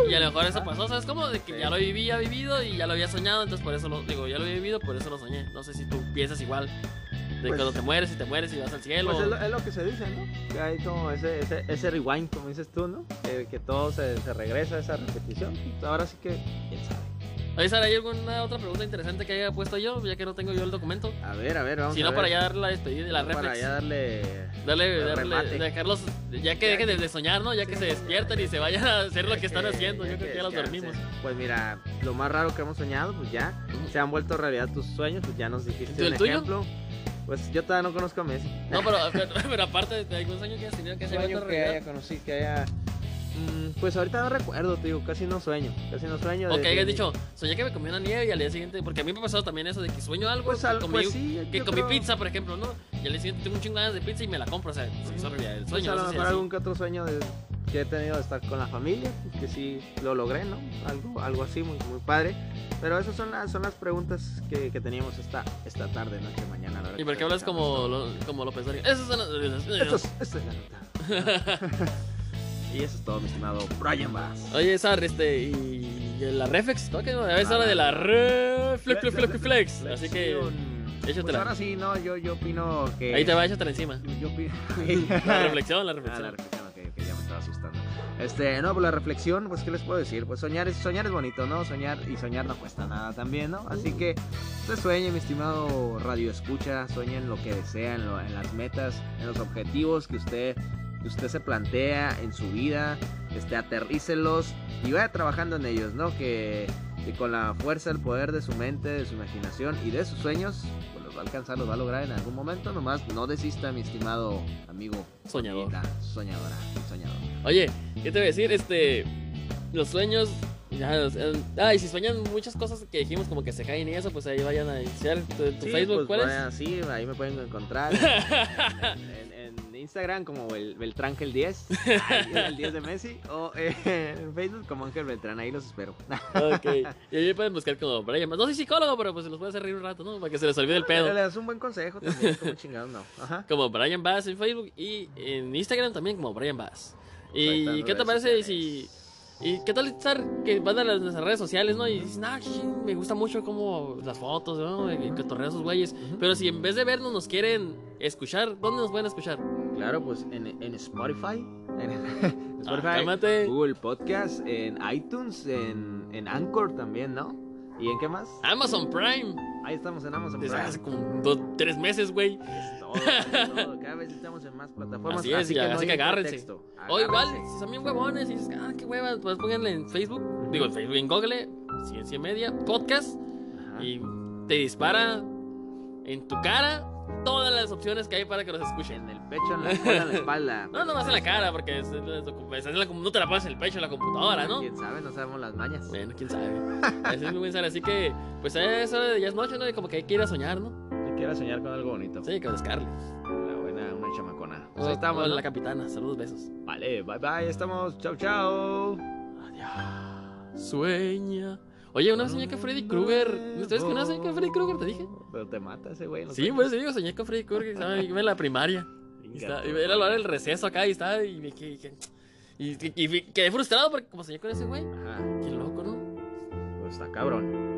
S1: Y a lo mejor eso pasó, ¿sabes cómo? De que ya lo vivía vivido y ya lo había soñado, entonces por eso lo digo, ya lo había vivido, por eso lo soñé. No sé si tú piensas igual. De
S2: Pues-
S1: cuando te mueres y te mueres y vas al cielo.
S2: Pues es lo, es lo que se dice, ¿no? Que hay como ese, ese, ese rewind, como dices tú, ¿no? Que, que todo se, se regresa a esa repetición. Ahora sí que, quién sabe.
S1: Oye, Sara, ¿hay alguna otra pregunta interesante que haya puesto yo? Ya que no tengo yo el documento.
S2: A ver, a ver, vamos
S1: Si
S2: a
S1: no,
S2: ver.
S1: para ya darle la despedida y la
S2: Para
S1: reflex.
S2: ya darle...
S1: Darle,
S2: el
S1: darle, dejarlos, ya que dejen de soñar, ¿no? Ya que se despierten y se vayan a hacer lo que están haciendo. Yo creo que ya los dormimos.
S2: Pues mira, lo más raro que hemos soñado, pues ya se han vuelto realidad tus sueños, pues ya nos dijiste
S1: ¿Y el
S2: un
S1: tuyo?
S2: ejemplo. Pues yo todavía no conozco a Messi.
S1: No, pero, pero, pero aparte de algún sueño que hayas tenido que se
S2: sueño
S1: vaya a
S2: que haya
S1: realidad.
S2: conocido, que haya... Mm, pues ahorita no recuerdo, te digo, casi no sueño, casi no sueño.
S1: O que
S2: desde-
S1: hayas dicho, soñé que me comí una nieve y al día siguiente, porque a mí me ha pasado también eso de que sueño algo,
S2: Pues, al-
S1: comí,
S2: pues sí,
S1: que comí
S2: creo-
S1: pizza, por ejemplo, ¿no? Y al día siguiente tengo un chingo de pizza y me la compro, o sea, se hizo realidad el
S2: Pues
S1: sueño.
S2: a
S1: no
S2: lo
S1: si
S2: mejor algún que otro sueño de- que he tenido de estar con la familia, pues que sí lo logré, ¿no? Algo, algo así, muy, muy padre. Pero esas son las, son las preguntas que, que teníamos esta, esta tarde, noche, mañana. a la
S1: ¿Y
S2: que
S1: por qué hablas como, lo- como López Dóriga? Esas son las...
S2: Esto es, esto es la nota. y eso es todo, mi estimado Brian Bass.
S1: Oye, Sar, este, y, y la reflex, ¿no? A veces hora de la re... Flex, flex. Así que
S2: Pues
S1: échatela.
S2: ahora sí, no, yo, yo opino que...
S1: ahí te va, échatela encima.
S2: Yo opino...
S1: La reflexión, la
S2: Ah, la
S1: reflexión.
S2: reflexión, ok, ok, ya me estaba asustando. Este, no, pues la reflexión, pues, ¿qué les puedo decir? Pues soñar es, soñar es bonito, ¿no? Soñar y soñar no cuesta nada también, ¿no? Así que usted sueñe, mi estimado radio escucha, sueñe en lo que desea, en, lo- en las metas, en los objetivos que usted, que usted se plantea en su vida, este, aterrícelos y vaya trabajando en ellos, ¿no? Que, que con la fuerza, el poder de su mente, de su imaginación y de sus sueños, pues los va a alcanzar, los va a lograr en algún momento, nomás no desista, mi estimado amigo
S1: Soñador.
S2: Soñadora, soñador.
S1: Oye, ¿qué te voy a decir? Este, los sueños, ya, ah, y si sueñan muchas cosas que dijimos como que se caen y eso, pues ahí vayan a iniciar tu, tu
S2: Sí,
S1: Facebook,
S2: pues,
S1: ¿cuál es?
S2: vaya, Sí, ahí me pueden encontrar en, en- en Instagram como el Beltrangel 10, ahí, el 10 de Messi, o eh, en Facebook como Ángel Beltrán, ahí los espero.
S1: Ok, y ahí pueden buscar como Brian. No soy psicólogo, pero pues se los puede hacer reír un rato, ¿no? Para que se les olvide el pedo.
S2: Le das un buen consejo también, como chingados no. Ajá.
S1: Como Brian Bass en Facebook y en Instagram también como Brian Bass. ¿Y qué te parece si... ¿Y qué tal estar que van a las, redes sociales, no? Y dicen, ah, sí, me gusta mucho como las fotos, ¿no? Y cotorrear a esos güeyes. Pero si en vez de vernos nos quieren escuchar, ¿dónde nos pueden escuchar?
S2: Claro, pues en, en Spotify, en, en
S1: Ah,
S2: Spotify,
S1: cálmate.
S2: Google Podcast, en iTunes, en, en Anchor también, ¿no? ¿Y en qué más?
S1: Amazon Prime.
S2: Ahí estamos en Amazon
S1: Desde
S2: Prime.
S1: hace como dos, tres meses, güey.
S2: Es todo, es todo. Cada vez estamos en más plataformas.
S1: Así es, ya, así que agárrense. O igual, si son bien huevones y dices, ah, qué hueva, pues pónganle en Facebook, digo en Facebook, en Google, Ciencia Media, Podcast,
S2: Ajá.
S1: y te dispara en tu cara todas las opciones que hay para que los escuchen.
S2: En el pecho, en la espalda, en la espalda.
S1: No, no más en la cara, porque es- es- es- no te la pones en el pecho de la computadora, ¿no?
S2: Quién sabe, no sabemos las mañas.
S1: Bueno, quién sabe. Así es muy buen ser, así que, pues eso ya es noche, ¿no? Y como que hay que ir a soñar, ¿no?
S2: Yo quiero soñar con algo bonito.
S1: Sí, con Scarlett.
S2: La buena, una chamacona. Pues ahí estamos.
S1: la capitana, saludos, besos.
S2: Vale, bye bye, estamos. Chao, chao.
S1: Adiós. Sueña. Oye, una vez soñé que Freddy Krueger. ¿Ustedes que una vez soñé que Freddy Krueger te dije?
S2: Pero te mata ese güey.
S1: Sí, pues digo, soñé con Freddy Krueger. estaba- Iba en la primaria. Y, estaba- era la hora del receso acá y estaba. Y me dije, Y, y- quedé frustrado porque como soñé con ese güey.
S2: Ajá,
S1: Qué loco, ¿no?
S2: pues está cabrón.